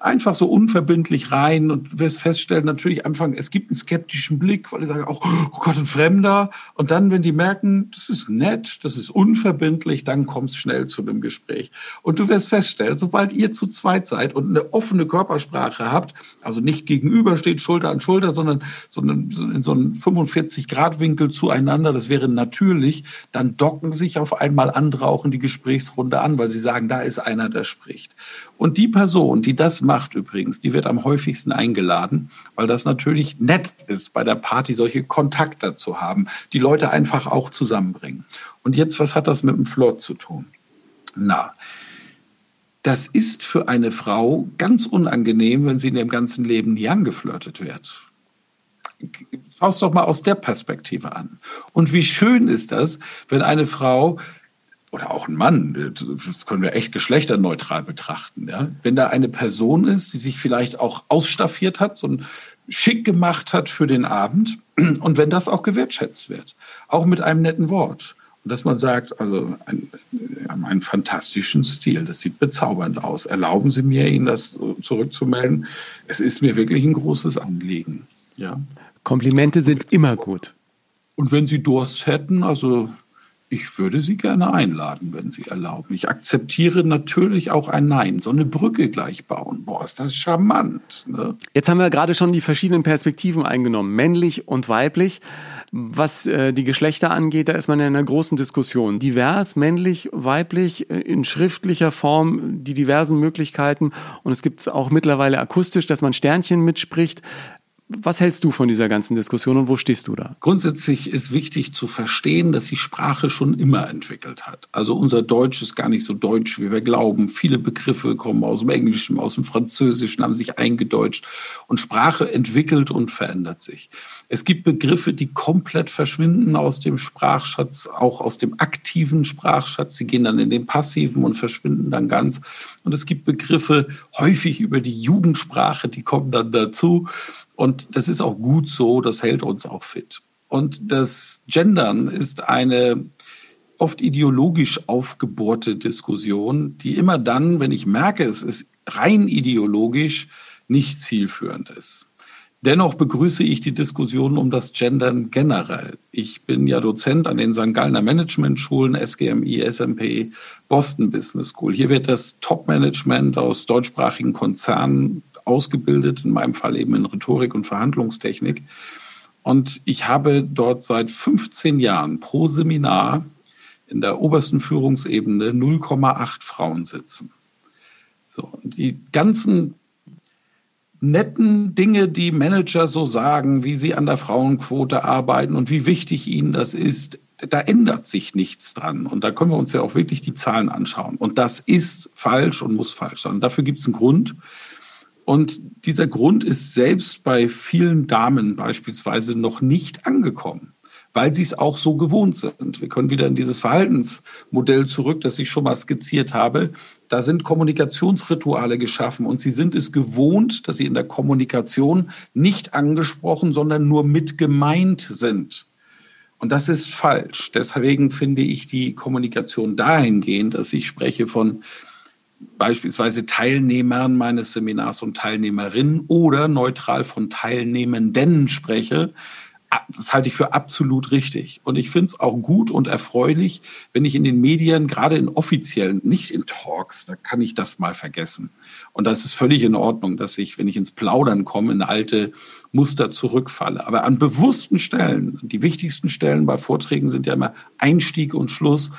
einfach so unverbindlich rein und du wirst feststellen, natürlich Anfang, es gibt einen skeptischen Blick, weil die sagen auch, oh Gott, ein Fremder. Und dann, wenn die merken, das ist nett, das ist unverbindlich, dann kommt es schnell zu einem Gespräch. Und du wirst feststellen, sobald ihr zu zweit seid und eine offene Körpersprache habt, also nicht gegenübersteht, Schulter an Schulter, sondern, sondern in so einem 45-Grad-Winkel zueinander, das wäre natürlich, dann docken sich auf einmal andere auch in die Gesprächsrunde an, weil sie sagen, da ist einer, der spricht. Und die Person, die das macht übrigens, die wird am häufigsten eingeladen, weil das natürlich nett ist, bei der Party solche Kontakte zu haben, die Leute einfach auch zusammenbringen. Und jetzt, was hat das mit dem Flirt zu tun? Na, das ist für eine Frau ganz unangenehm, wenn sie in ihrem ganzen Leben nie angeflirtet wird. Schau es doch mal aus der Perspektive an. Und wie schön ist das, wenn eine Frau oder auch ein Mann, das können wir echt geschlechterneutral betrachten. Ja? Wenn da eine Person ist, die sich vielleicht auch ausstaffiert hat, so ein schick gemacht hat für den Abend und wenn das auch gewertschätzt wird, auch mit einem netten Wort. Und dass man sagt, also ein, haben einen fantastischen Stil, das sieht bezaubernd aus. Erlauben Sie mir, Ihnen das zurückzumelden. Es ist mir wirklich ein großes Anliegen. Ja. Komplimente sind immer gut. Und wenn Sie Durst hätten, also ich würde Sie gerne einladen, wenn Sie erlauben. Ich akzeptiere natürlich auch ein Nein. So eine Brücke gleich bauen. Boah, ist das charmant. Ne? Jetzt haben wir gerade schon die verschiedenen Perspektiven eingenommen, männlich und weiblich. Was äh, die Geschlechter angeht, da ist man in einer großen Diskussion. Divers, männlich, weiblich, äh, in schriftlicher Form, die diversen Möglichkeiten. Und es gibt auch mittlerweile akustisch, dass man Sternchen mitspricht. Was hältst du von dieser ganzen Diskussion und wo stehst du da? Grundsätzlich ist wichtig zu verstehen, dass sich Sprache schon immer entwickelt hat. Also unser Deutsch ist gar nicht so deutsch, wie wir glauben. Viele Begriffe kommen aus dem Englischen, aus dem Französischen, haben sich eingedeutscht. Und Sprache entwickelt und verändert sich. Es gibt Begriffe, die komplett verschwinden aus dem Sprachschatz, auch aus dem aktiven Sprachschatz. Sie gehen dann in den passiven und verschwinden dann ganz. Und es gibt Begriffe, häufig über die Jugendsprache, die kommen dann dazu. Und das ist auch gut so, das hält uns auch fit. Und das Gendern ist eine oft ideologisch aufgebohrte Diskussion, die immer dann, wenn ich merke, es ist rein ideologisch, nicht zielführend ist. Dennoch begrüße ich die Diskussion um das Gendern generell. Ich bin ja Dozent an den St. Gallner Management-Schulen, SGMI, SMP, Boston Business School. Hier wird das Top-Management aus deutschsprachigen Konzernen ausgebildet, in meinem Fall eben in Rhetorik und Verhandlungstechnik. Und ich habe dort seit 15 Jahren pro Seminar in der obersten Führungsebene 0,8 Frauen sitzen. So, die ganzen netten Dinge, die Manager so sagen, wie sie an der Frauenquote arbeiten und wie wichtig ihnen das ist, da ändert sich nichts dran. Und da können wir uns ja auch wirklich die Zahlen anschauen. Und das ist falsch und muss falsch sein. Und dafür gibt es einen Grund. Und dieser Grund ist selbst bei vielen Damen beispielsweise noch nicht angekommen, weil sie es auch so gewohnt sind. Wir können wieder in dieses Verhaltensmodell zurück, das ich schon mal skizziert habe. Da sind Kommunikationsrituale geschaffen und sie sind es gewohnt, dass sie in der Kommunikation nicht angesprochen, sondern nur mit gemeint sind. Und das ist falsch. Deswegen finde ich die Kommunikation dahingehend, dass ich spreche von beispielsweise Teilnehmern meines Seminars und Teilnehmerinnen oder neutral von Teilnehmenden spreche, das halte ich für absolut richtig. Und ich finde es auch gut und erfreulich, wenn ich in den Medien, gerade in offiziellen, nicht in Talks, da kann ich das mal vergessen. Und das ist völlig in Ordnung, dass ich, wenn ich ins Plaudern komme, in alte Muster zurückfalle. Aber an bewussten Stellen, die wichtigsten Stellen bei Vorträgen sind ja immer Einstieg und Schluss,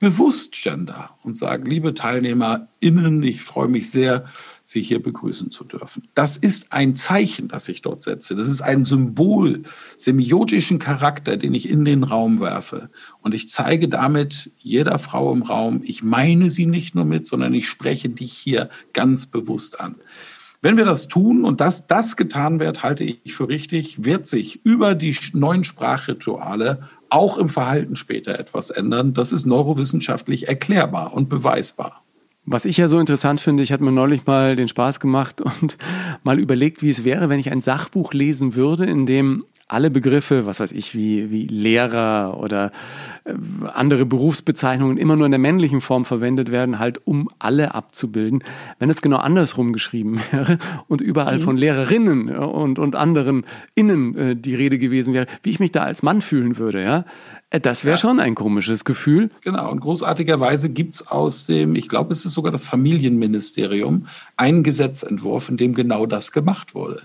bewusst Gender und sagen, liebe TeilnehmerInnen, ich freue mich sehr, Sie hier begrüßen zu dürfen. Das ist ein Zeichen, das ich dort setze. Das ist ein Symbol, semiotischen Charakter, den ich in den Raum werfe. Und ich zeige damit jeder Frau im Raum, ich meine sie nicht nur mit, sondern ich spreche dich hier ganz bewusst an. Wenn wir das tun und dass das getan wird, halte ich für richtig, wird sich über die neuen Sprachrituale auch im Verhalten später etwas ändern. Das ist neurowissenschaftlich erklärbar und beweisbar. Was ich ja so interessant finde, ich hatte mir neulich mal den Spaß gemacht und *laughs* mal überlegt, wie es wäre, wenn ich ein Sachbuch lesen würde, in dem alle Begriffe, was weiß ich, wie, wie Lehrer oder äh, andere Berufsbezeichnungen immer nur in der männlichen Form verwendet werden, halt um alle abzubilden. Wenn es genau andersrum geschrieben *laughs* wäre und überall mhm. von Lehrerinnen und, und anderen Innen äh, die Rede gewesen wäre, wie ich mich da als Mann fühlen würde, ja. Äh, das wäre ja. schon ein komisches Gefühl. Genau, und großartigerweise gibt es aus dem, ich glaube, es ist sogar das Familienministerium, einen Gesetzentwurf, in dem genau das gemacht wurde.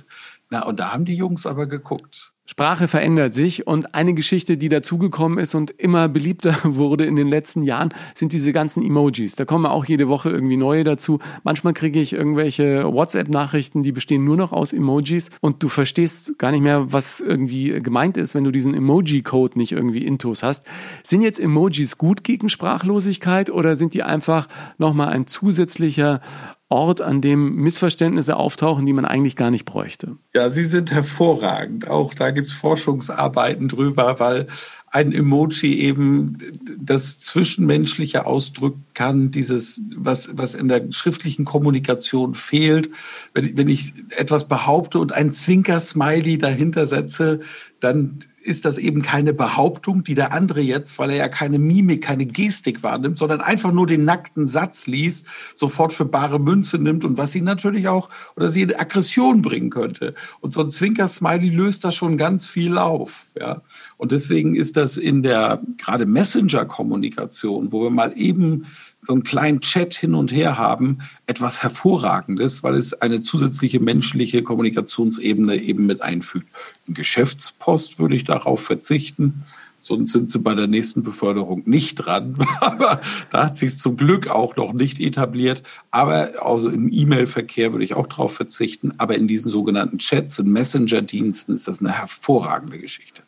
Na, und da haben die Jungs aber geguckt. Sprache verändert sich und eine Geschichte, die dazugekommen ist und immer beliebter *laughs* wurde in den letzten Jahren, sind diese ganzen Emojis. Da kommen auch jede Woche irgendwie neue dazu. Manchmal kriege ich irgendwelche WhatsApp-Nachrichten, die bestehen nur noch aus Emojis und du verstehst gar nicht mehr, was irgendwie gemeint ist, wenn du diesen Emoji-Code nicht irgendwie intus hast. Sind jetzt Emojis gut gegen Sprachlosigkeit oder sind die einfach nochmal ein zusätzlicher Ort, an dem Missverständnisse auftauchen, die man eigentlich gar nicht bräuchte. Ja, sie sind hervorragend. Auch da gibt es Forschungsarbeiten drüber, weil ein Emoji eben das Zwischenmenschliche ausdrücken kann, dieses, was, was in der schriftlichen Kommunikation fehlt. Wenn, wenn ich etwas behaupte und ein Zwinker-Smiley dahinter setze, dann ist das eben keine Behauptung, die der andere jetzt, weil er ja keine Mimik, keine Gestik wahrnimmt, sondern einfach nur den nackten Satz liest, sofort für bare Münze nimmt und was ihn natürlich auch oder sie in Aggression bringen könnte. Und so ein Zwinker-Smiley löst da schon ganz viel auf. Ja. Und deswegen ist das in der gerade Messenger-Kommunikation, wo wir mal eben so einen kleinen Chat hin und her haben, etwas Hervorragendes, weil es eine zusätzliche menschliche Kommunikationsebene eben mit einfügt. In Geschäftspost würde ich darauf verzichten. sonst sind sie bei der nächsten Beförderung nicht dran. *laughs* Aber da hat sich es zum Glück auch noch nicht etabliert. Aber also im E-Mail-Verkehr würde ich auch darauf verzichten. Aber in diesen sogenannten Chats und Messenger-Diensten ist das eine hervorragende Geschichte.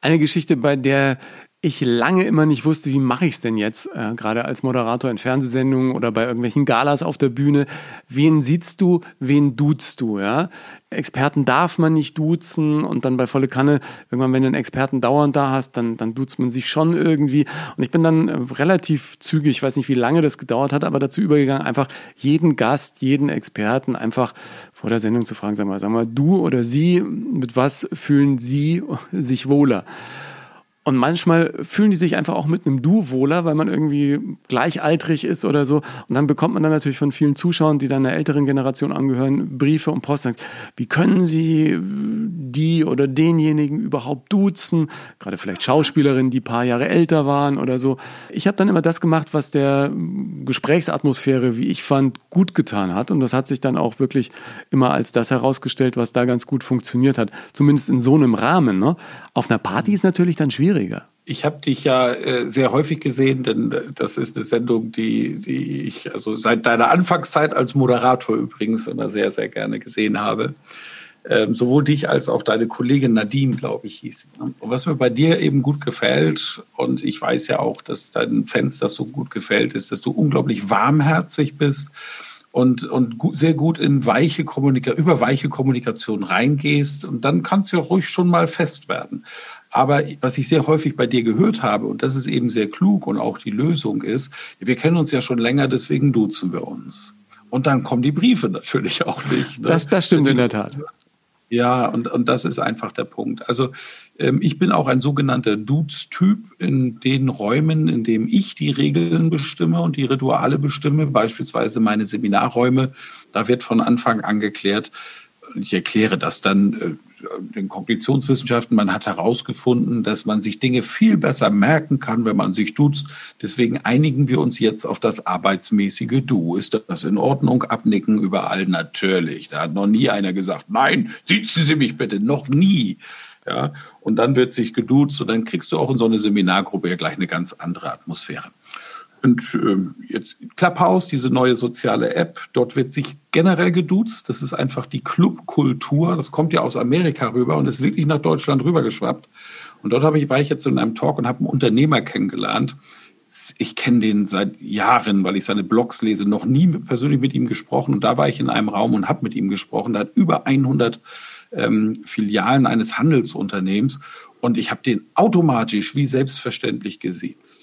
Eine Geschichte, bei der ich lange immer nicht wusste, wie mache ich es denn jetzt, äh, gerade als Moderator in Fernsehsendungen oder bei irgendwelchen Galas auf der Bühne. Wen siehst du, wen duzt du? Ja? Experten darf man nicht duzen und dann bei volle Kanne, irgendwann, wenn du einen Experten dauernd da hast, dann, dann duzt man sich schon irgendwie. Und ich bin dann äh, relativ zügig, ich weiß nicht, wie lange das gedauert hat, aber dazu übergegangen, einfach jeden Gast, jeden Experten einfach vor der Sendung zu fragen, sag mal, sag mal, du oder sie, mit was fühlen sie sich wohler? Und manchmal fühlen die sich einfach auch mit einem Du wohler, weil man irgendwie gleichaltrig ist oder so. Und dann bekommt man dann natürlich von vielen Zuschauern, die dann einer älteren Generation angehören, Briefe und Post. Wie können sie die oder denjenigen überhaupt duzen? Gerade vielleicht Schauspielerinnen, die paar Jahre älter waren oder so. Ich habe dann immer das gemacht, was der Gesprächsatmosphäre, wie ich fand, gut getan hat. Und das hat sich dann auch wirklich immer als das herausgestellt, was da ganz gut funktioniert hat. Zumindest in so einem Rahmen. Ne? Auf einer Party ist natürlich dann schwierig schwieriger. Ich habe dich ja äh, sehr häufig gesehen, denn äh, das ist eine Sendung, die, die ich also seit deiner Anfangszeit als Moderator übrigens immer sehr, sehr gerne gesehen habe. Ähm, sowohl dich als auch deine Kollegin Nadine, glaube ich, hieß. Und was mir bei dir eben gut gefällt, und ich weiß ja auch, dass deinen Fans das so gut gefällt, ist, dass du unglaublich warmherzig bist und, und gut, sehr gut in weiche über weiche Kommunikation reingehst. Und dann kannst du ja ruhig schon mal fest werden. Aber was ich sehr häufig bei dir gehört habe, und das ist eben sehr klug und auch die Lösung ist, wir kennen uns ja schon länger, deswegen duzen wir uns. Und dann kommen die Briefe natürlich auch nicht. Ne? Das, das stimmt in der Tat. Ja, und, und das ist einfach der Punkt. Also ähm, ich bin auch ein sogenannter Dudes-Typ in den Räumen, in denen ich die Regeln bestimme und die Rituale bestimme, beispielsweise meine Seminarräume. Da wird von Anfang an geklärt, ich erkläre das dann äh, den Kognitionswissenschaften, man hat herausgefunden, dass man sich Dinge viel besser merken kann, wenn man sich duzt. Deswegen einigen wir uns jetzt auf das arbeitsmäßige Du. Ist das in Ordnung? Abnicken überall natürlich. Da hat noch nie einer gesagt, nein, sitzen Sie mich bitte. Noch nie. Ja, und dann wird sich geduzt und dann kriegst du auch in so eine Seminargruppe ja gleich eine ganz andere Atmosphäre. Und ähm, jetzt Clubhouse, diese neue soziale App, dort wird sich generell geduzt. Das ist einfach die Clubkultur. Das kommt ja aus Amerika rüber und ist wirklich nach Deutschland rübergeschwappt. Und dort habe ich, war ich jetzt in einem Talk und habe einen Unternehmer kennengelernt. Ich kenne den seit Jahren, weil ich seine Blogs lese, noch nie persönlich mit ihm gesprochen. Und da war ich in einem Raum und habe mit ihm gesprochen. Da hat über 100 ähm, Filialen eines Handelsunternehmens. Und ich habe den automatisch wie selbstverständlich gesiezt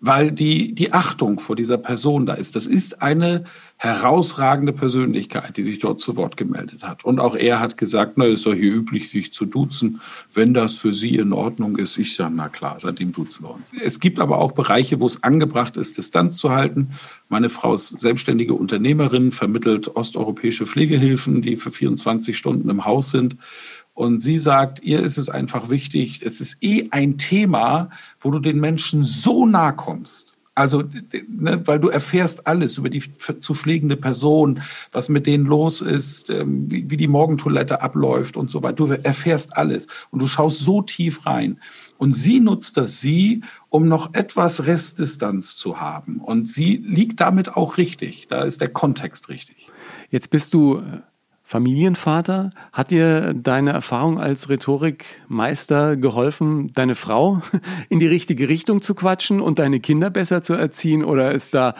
weil die, die Achtung vor dieser Person da ist. Das ist eine herausragende Persönlichkeit, die sich dort zu Wort gemeldet hat. Und auch er hat gesagt, na, ist doch hier üblich, sich zu duzen, wenn das für Sie in Ordnung ist. Ich sage, na klar, seitdem duzen wir uns. Es gibt aber auch Bereiche, wo es angebracht ist, Distanz zu halten. Meine Frau ist selbstständige Unternehmerin, vermittelt osteuropäische Pflegehilfen, die für 24 Stunden im Haus sind. Und sie sagt, ihr ist es einfach wichtig, es ist eh ein Thema, wo du den Menschen so nah kommst. Also, ne, weil du erfährst alles über die zu pflegende Person, was mit denen los ist, ähm, wie, wie die Morgentoilette abläuft und so weiter. Du erfährst alles und du schaust so tief rein. Und sie nutzt das sie, um noch etwas Restdistanz zu haben. Und sie liegt damit auch richtig. Da ist der Kontext richtig. Jetzt bist du Familienvater. Hat dir deine Erfahrung als Rhetorikmeister geholfen, deine Frau *laughs* in die richtige Richtung zu quatschen und deine Kinder besser zu erziehen? Oder ist da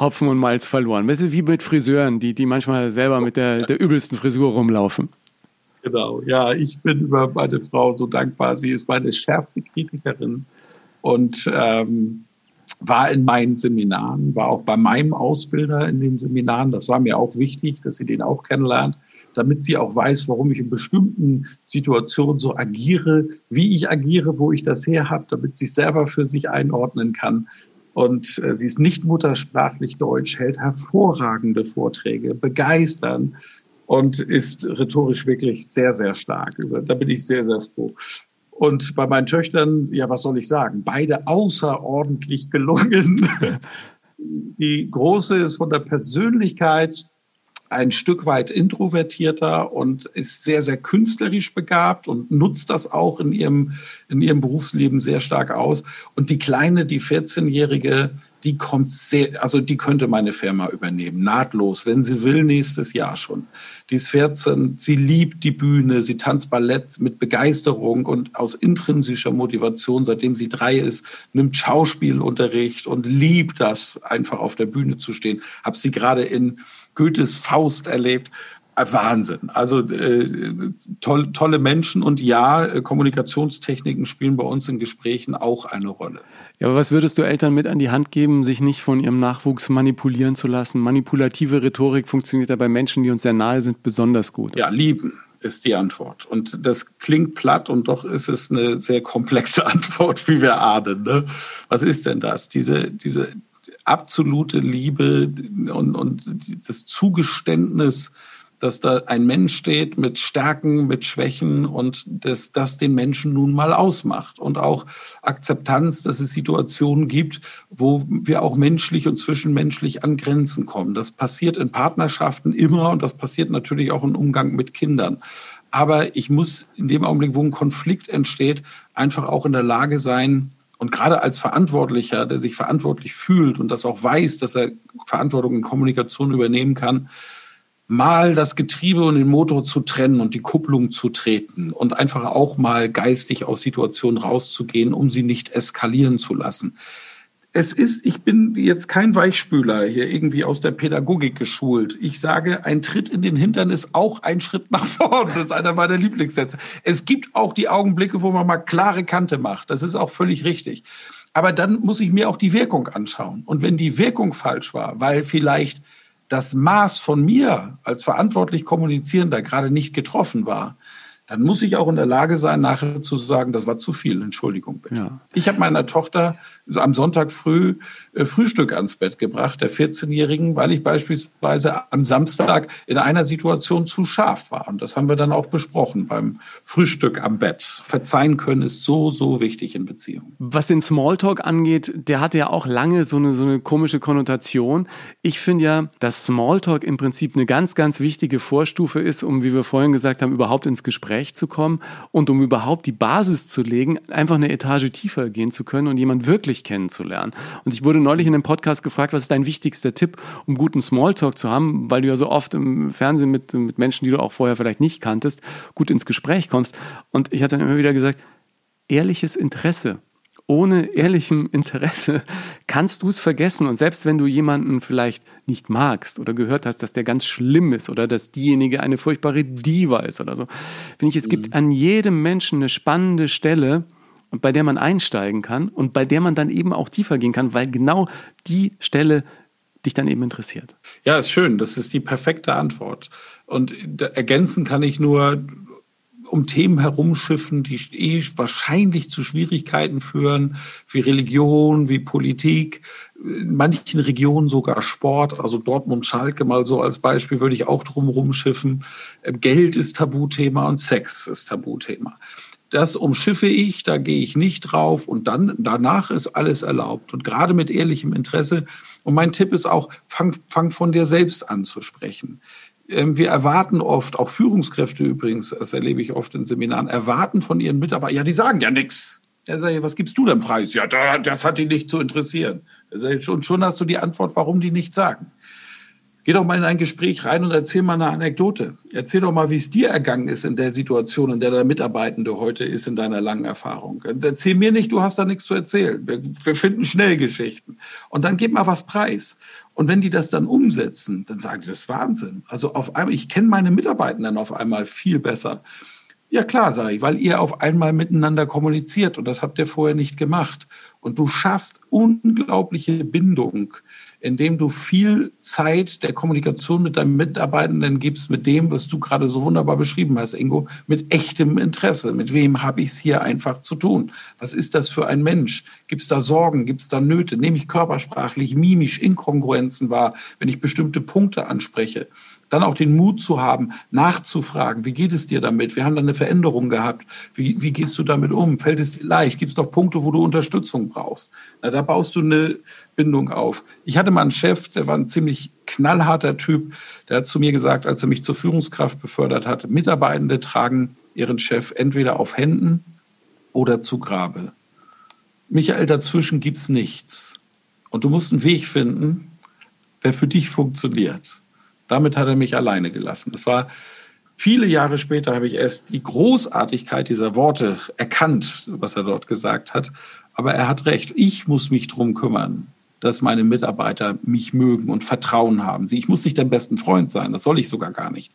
Hopfen und Malz verloren? Weißt du, wie mit Friseuren, die, die manchmal selber mit der, der übelsten Frisur rumlaufen. Genau, ja, ich bin über meine Frau so dankbar. Sie ist meine schärfste Kritikerin und ähm, war in meinen Seminaren, war auch bei meinem Ausbilder in den Seminaren. Das war mir auch wichtig, dass sie den auch kennenlernt, damit sie auch weiß, warum ich in bestimmten Situationen so agiere, wie ich agiere, wo ich das her habe, damit sie es selber für sich einordnen kann. Und äh, sie ist nicht muttersprachlich Deutsch, hält hervorragende Vorträge, begeistern und ist rhetorisch wirklich sehr, sehr stark. Da bin ich sehr, sehr froh. Und bei meinen Töchtern, ja, was soll ich sagen? Beide außerordentlich gelungen. *laughs* Die große ist von der Persönlichkeit ein Stück weit introvertierter und ist sehr, sehr künstlerisch begabt und nutzt das auch in ihrem, in ihrem Berufsleben sehr stark aus. Und die Kleine, die 14-Jährige, die kommt sehr, also die könnte meine Firma übernehmen, nahtlos, wenn sie will, nächstes Jahr schon. Die ist 14, sie liebt die Bühne, sie tanzt Ballett mit Begeisterung und aus intrinsischer Motivation, seitdem sie drei ist, nimmt Schauspielunterricht und liebt das, einfach auf der Bühne zu stehen. Hab sie gerade in Goethes Faust erlebt. Äh, Wahnsinn. Also äh, toll, tolle Menschen und ja, äh, Kommunikationstechniken spielen bei uns in Gesprächen auch eine Rolle. Ja, aber was würdest du Eltern mit an die Hand geben, sich nicht von ihrem Nachwuchs manipulieren zu lassen? Manipulative Rhetorik funktioniert ja bei Menschen, die uns sehr nahe sind, besonders gut. Ja, lieben ist die Antwort. Und das klingt platt und doch ist es eine sehr komplexe *laughs* Antwort, wie wir ahnen. Ne? Was ist denn das? Diese, diese absolute Liebe und, und das Zugeständnis, dass da ein Mensch steht mit Stärken, mit Schwächen und dass das den Menschen nun mal ausmacht. Und auch Akzeptanz, dass es Situationen gibt, wo wir auch menschlich und zwischenmenschlich an Grenzen kommen. Das passiert in Partnerschaften immer und das passiert natürlich auch im Umgang mit Kindern. Aber ich muss in dem Augenblick, wo ein Konflikt entsteht, einfach auch in der Lage sein, und gerade als Verantwortlicher, der sich verantwortlich fühlt und das auch weiß, dass er Verantwortung in Kommunikation übernehmen kann, mal das Getriebe und den Motor zu trennen und die Kupplung zu treten und einfach auch mal geistig aus Situationen rauszugehen, um sie nicht eskalieren zu lassen es ist, ich bin jetzt kein Weichspüler hier irgendwie aus der Pädagogik geschult. Ich sage, ein Tritt in den Hintern ist auch ein Schritt nach vorn. Das ist einer meiner Lieblingssätze. Es gibt auch die Augenblicke, wo man mal klare Kante macht. Das ist auch völlig richtig. Aber dann muss ich mir auch die Wirkung anschauen. Und wenn die Wirkung falsch war, weil vielleicht das Maß von mir als verantwortlich kommunizierender gerade nicht getroffen war, dann muss ich auch in der Lage sein, nachher zu sagen, das war zu viel, Entschuldigung bitte. Ja. Ich habe meiner Tochter so am Sonntag früh äh, Frühstück ans Bett gebracht, der 14-Jährigen, weil ich beispielsweise am Samstag in einer Situation zu scharf war. Und das haben wir dann auch besprochen beim Frühstück am Bett. Verzeihen können ist so, so wichtig in Beziehungen. Was den Smalltalk angeht, der hatte ja auch lange so eine, so eine komische Konnotation. Ich finde ja, dass Smalltalk im Prinzip eine ganz, ganz wichtige Vorstufe ist, um, wie wir vorhin gesagt haben, überhaupt ins Gespräch zu kommen und um überhaupt die Basis zu legen, einfach eine Etage tiefer gehen zu können und jemand wirklich wirklich kennenzulernen. Und ich wurde neulich in einem Podcast gefragt, was ist dein wichtigster Tipp, um guten Smalltalk zu haben, weil du ja so oft im Fernsehen mit, mit Menschen, die du auch vorher vielleicht nicht kanntest, gut ins Gespräch kommst. Und ich hatte dann immer wieder gesagt, ehrliches Interesse ohne ehrlichem Interesse kannst du es vergessen. Und selbst wenn du jemanden vielleicht nicht magst oder gehört hast, dass der ganz schlimm ist oder dass diejenige eine furchtbare Diva ist oder so, finde ich, es gibt mhm. an jedem Menschen eine spannende Stelle, und bei der man einsteigen kann und bei der man dann eben auch tiefer gehen kann, weil genau die Stelle dich dann eben interessiert. Ja, ist schön. Das ist die perfekte Antwort. Und ergänzen kann ich nur um Themen herumschiffen, die eh wahrscheinlich zu Schwierigkeiten führen, wie Religion, wie Politik, in manchen Regionen sogar Sport, also Dortmund Schalke mal so als Beispiel würde ich auch drum rumschiffen. Geld ist Tabuthema und Sex ist Tabuthema das umschiffe ich, da gehe ich nicht drauf und dann danach ist alles erlaubt und gerade mit ehrlichem Interesse. Und mein Tipp ist auch, fang, fang von dir selbst an zu sprechen. Ähm, wir erwarten oft, auch Führungskräfte übrigens, das erlebe ich oft in Seminaren, erwarten von ihren Mitarbeitern, ja, die sagen ja nichts. Er sagt, was gibst du denn Preis? Ja, das hat die nicht zu interessieren. Und schon hast du die Antwort, warum die nichts sagen. Geh doch mal in ein Gespräch rein und erzähl mal eine Anekdote. Erzähl doch mal, wie es dir ergangen ist in der Situation, in der der Mitarbeitende heute ist in deiner langen Erfahrung. Erzähl mir nicht, du hast da nichts zu erzählen. Wir, wir finden schnell Geschichten. Und dann gib mal was preis. Und wenn die das dann umsetzen, dann sagen die, das ist Wahnsinn. Also auf einmal, ich kenne meine Mitarbeitenden auf einmal viel besser. Ja klar, sage ich, weil ihr auf einmal miteinander kommuniziert und das habt ihr vorher nicht gemacht. Und du schaffst unglaubliche Bindung indem du viel Zeit der Kommunikation mit deinen Mitarbeitenden gibst, mit dem, was du gerade so wunderbar beschrieben hast, Ingo, mit echtem Interesse. Mit wem habe ich es hier einfach zu tun? Was ist das für ein Mensch? Gibt es da Sorgen? Gibt es da Nöte? Nehme ich körpersprachlich, mimisch Inkongruenzen wahr, wenn ich bestimmte Punkte anspreche? Dann auch den Mut zu haben, nachzufragen, wie geht es dir damit? Wir haben da eine Veränderung gehabt. Wie, wie gehst du damit um? Fällt es dir leicht? Gibt es doch Punkte, wo du Unterstützung brauchst? Na, da baust du eine Bindung auf. Ich hatte mal einen Chef, der war ein ziemlich knallharter Typ, der hat zu mir gesagt, als er mich zur Führungskraft befördert hat, Mitarbeitende tragen ihren Chef entweder auf Händen oder zu Grabe. Michael, dazwischen gibt es nichts. Und du musst einen Weg finden, der für dich funktioniert. Damit hat er mich alleine gelassen. Das war viele Jahre später, habe ich erst die Großartigkeit dieser Worte erkannt, was er dort gesagt hat. Aber er hat recht. Ich muss mich drum kümmern, dass meine Mitarbeiter mich mögen und Vertrauen haben. Ich muss nicht der besten Freund sein, das soll ich sogar gar nicht.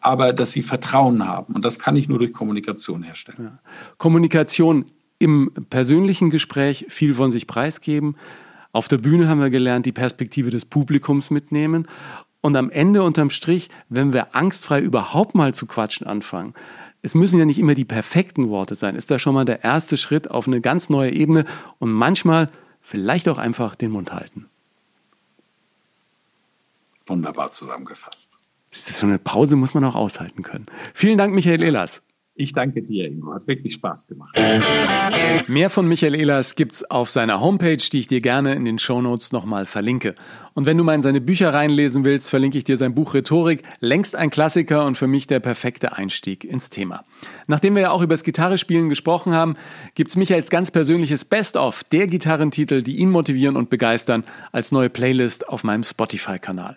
Aber dass sie Vertrauen haben. Und das kann ich nur durch Kommunikation herstellen. Ja. Kommunikation im persönlichen Gespräch viel von sich preisgeben. Auf der Bühne haben wir gelernt, die Perspektive des Publikums mitnehmen. Und am Ende unterm Strich, wenn wir angstfrei überhaupt mal zu quatschen anfangen, es müssen ja nicht immer die perfekten Worte sein, ist da schon mal der erste Schritt auf eine ganz neue Ebene und manchmal vielleicht auch einfach den Mund halten. Wunderbar zusammengefasst. Das ist so eine Pause, muss man auch aushalten können. Vielen Dank, Michael Ehlers. Ich danke dir, Ingo. Hat wirklich Spaß gemacht. Mehr von Michael Ehlers gibt's auf seiner Homepage, die ich dir gerne in den Shownotes nochmal verlinke. Und wenn du mal in seine Bücher reinlesen willst, verlinke ich dir sein Buch Rhetorik, längst ein Klassiker und für mich der perfekte Einstieg ins Thema. Nachdem wir ja auch über das Gitarrespielen gesprochen haben, gibt's Michaels ganz persönliches Best-of der Gitarrentitel, die ihn motivieren und begeistern, als neue Playlist auf meinem Spotify-Kanal.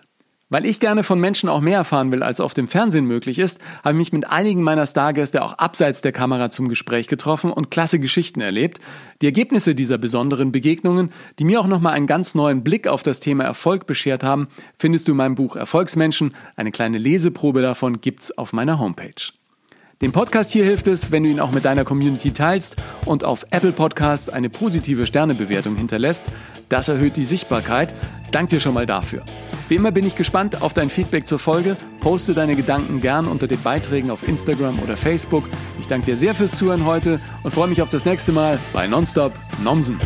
Weil ich gerne von Menschen auch mehr erfahren will, als oft im Fernsehen möglich ist, habe ich mich mit einigen meiner Stargäste auch abseits der Kamera zum Gespräch getroffen und klasse Geschichten erlebt. Die Ergebnisse dieser besonderen Begegnungen, die mir auch nochmal einen ganz neuen Blick auf das Thema Erfolg beschert haben, findest du in meinem Buch Erfolgsmenschen. Eine kleine Leseprobe davon gibt's auf meiner Homepage. Dem Podcast hier hilft es, wenn du ihn auch mit deiner Community teilst und auf Apple Podcasts eine positive Sternebewertung hinterlässt. Das erhöht die Sichtbarkeit. Dank dir schon mal dafür. Wie immer bin ich gespannt auf dein Feedback zur Folge. Poste deine Gedanken gern unter den Beiträgen auf Instagram oder Facebook. Ich danke dir sehr fürs Zuhören heute und freue mich auf das nächste Mal bei Nonstop Nomsen.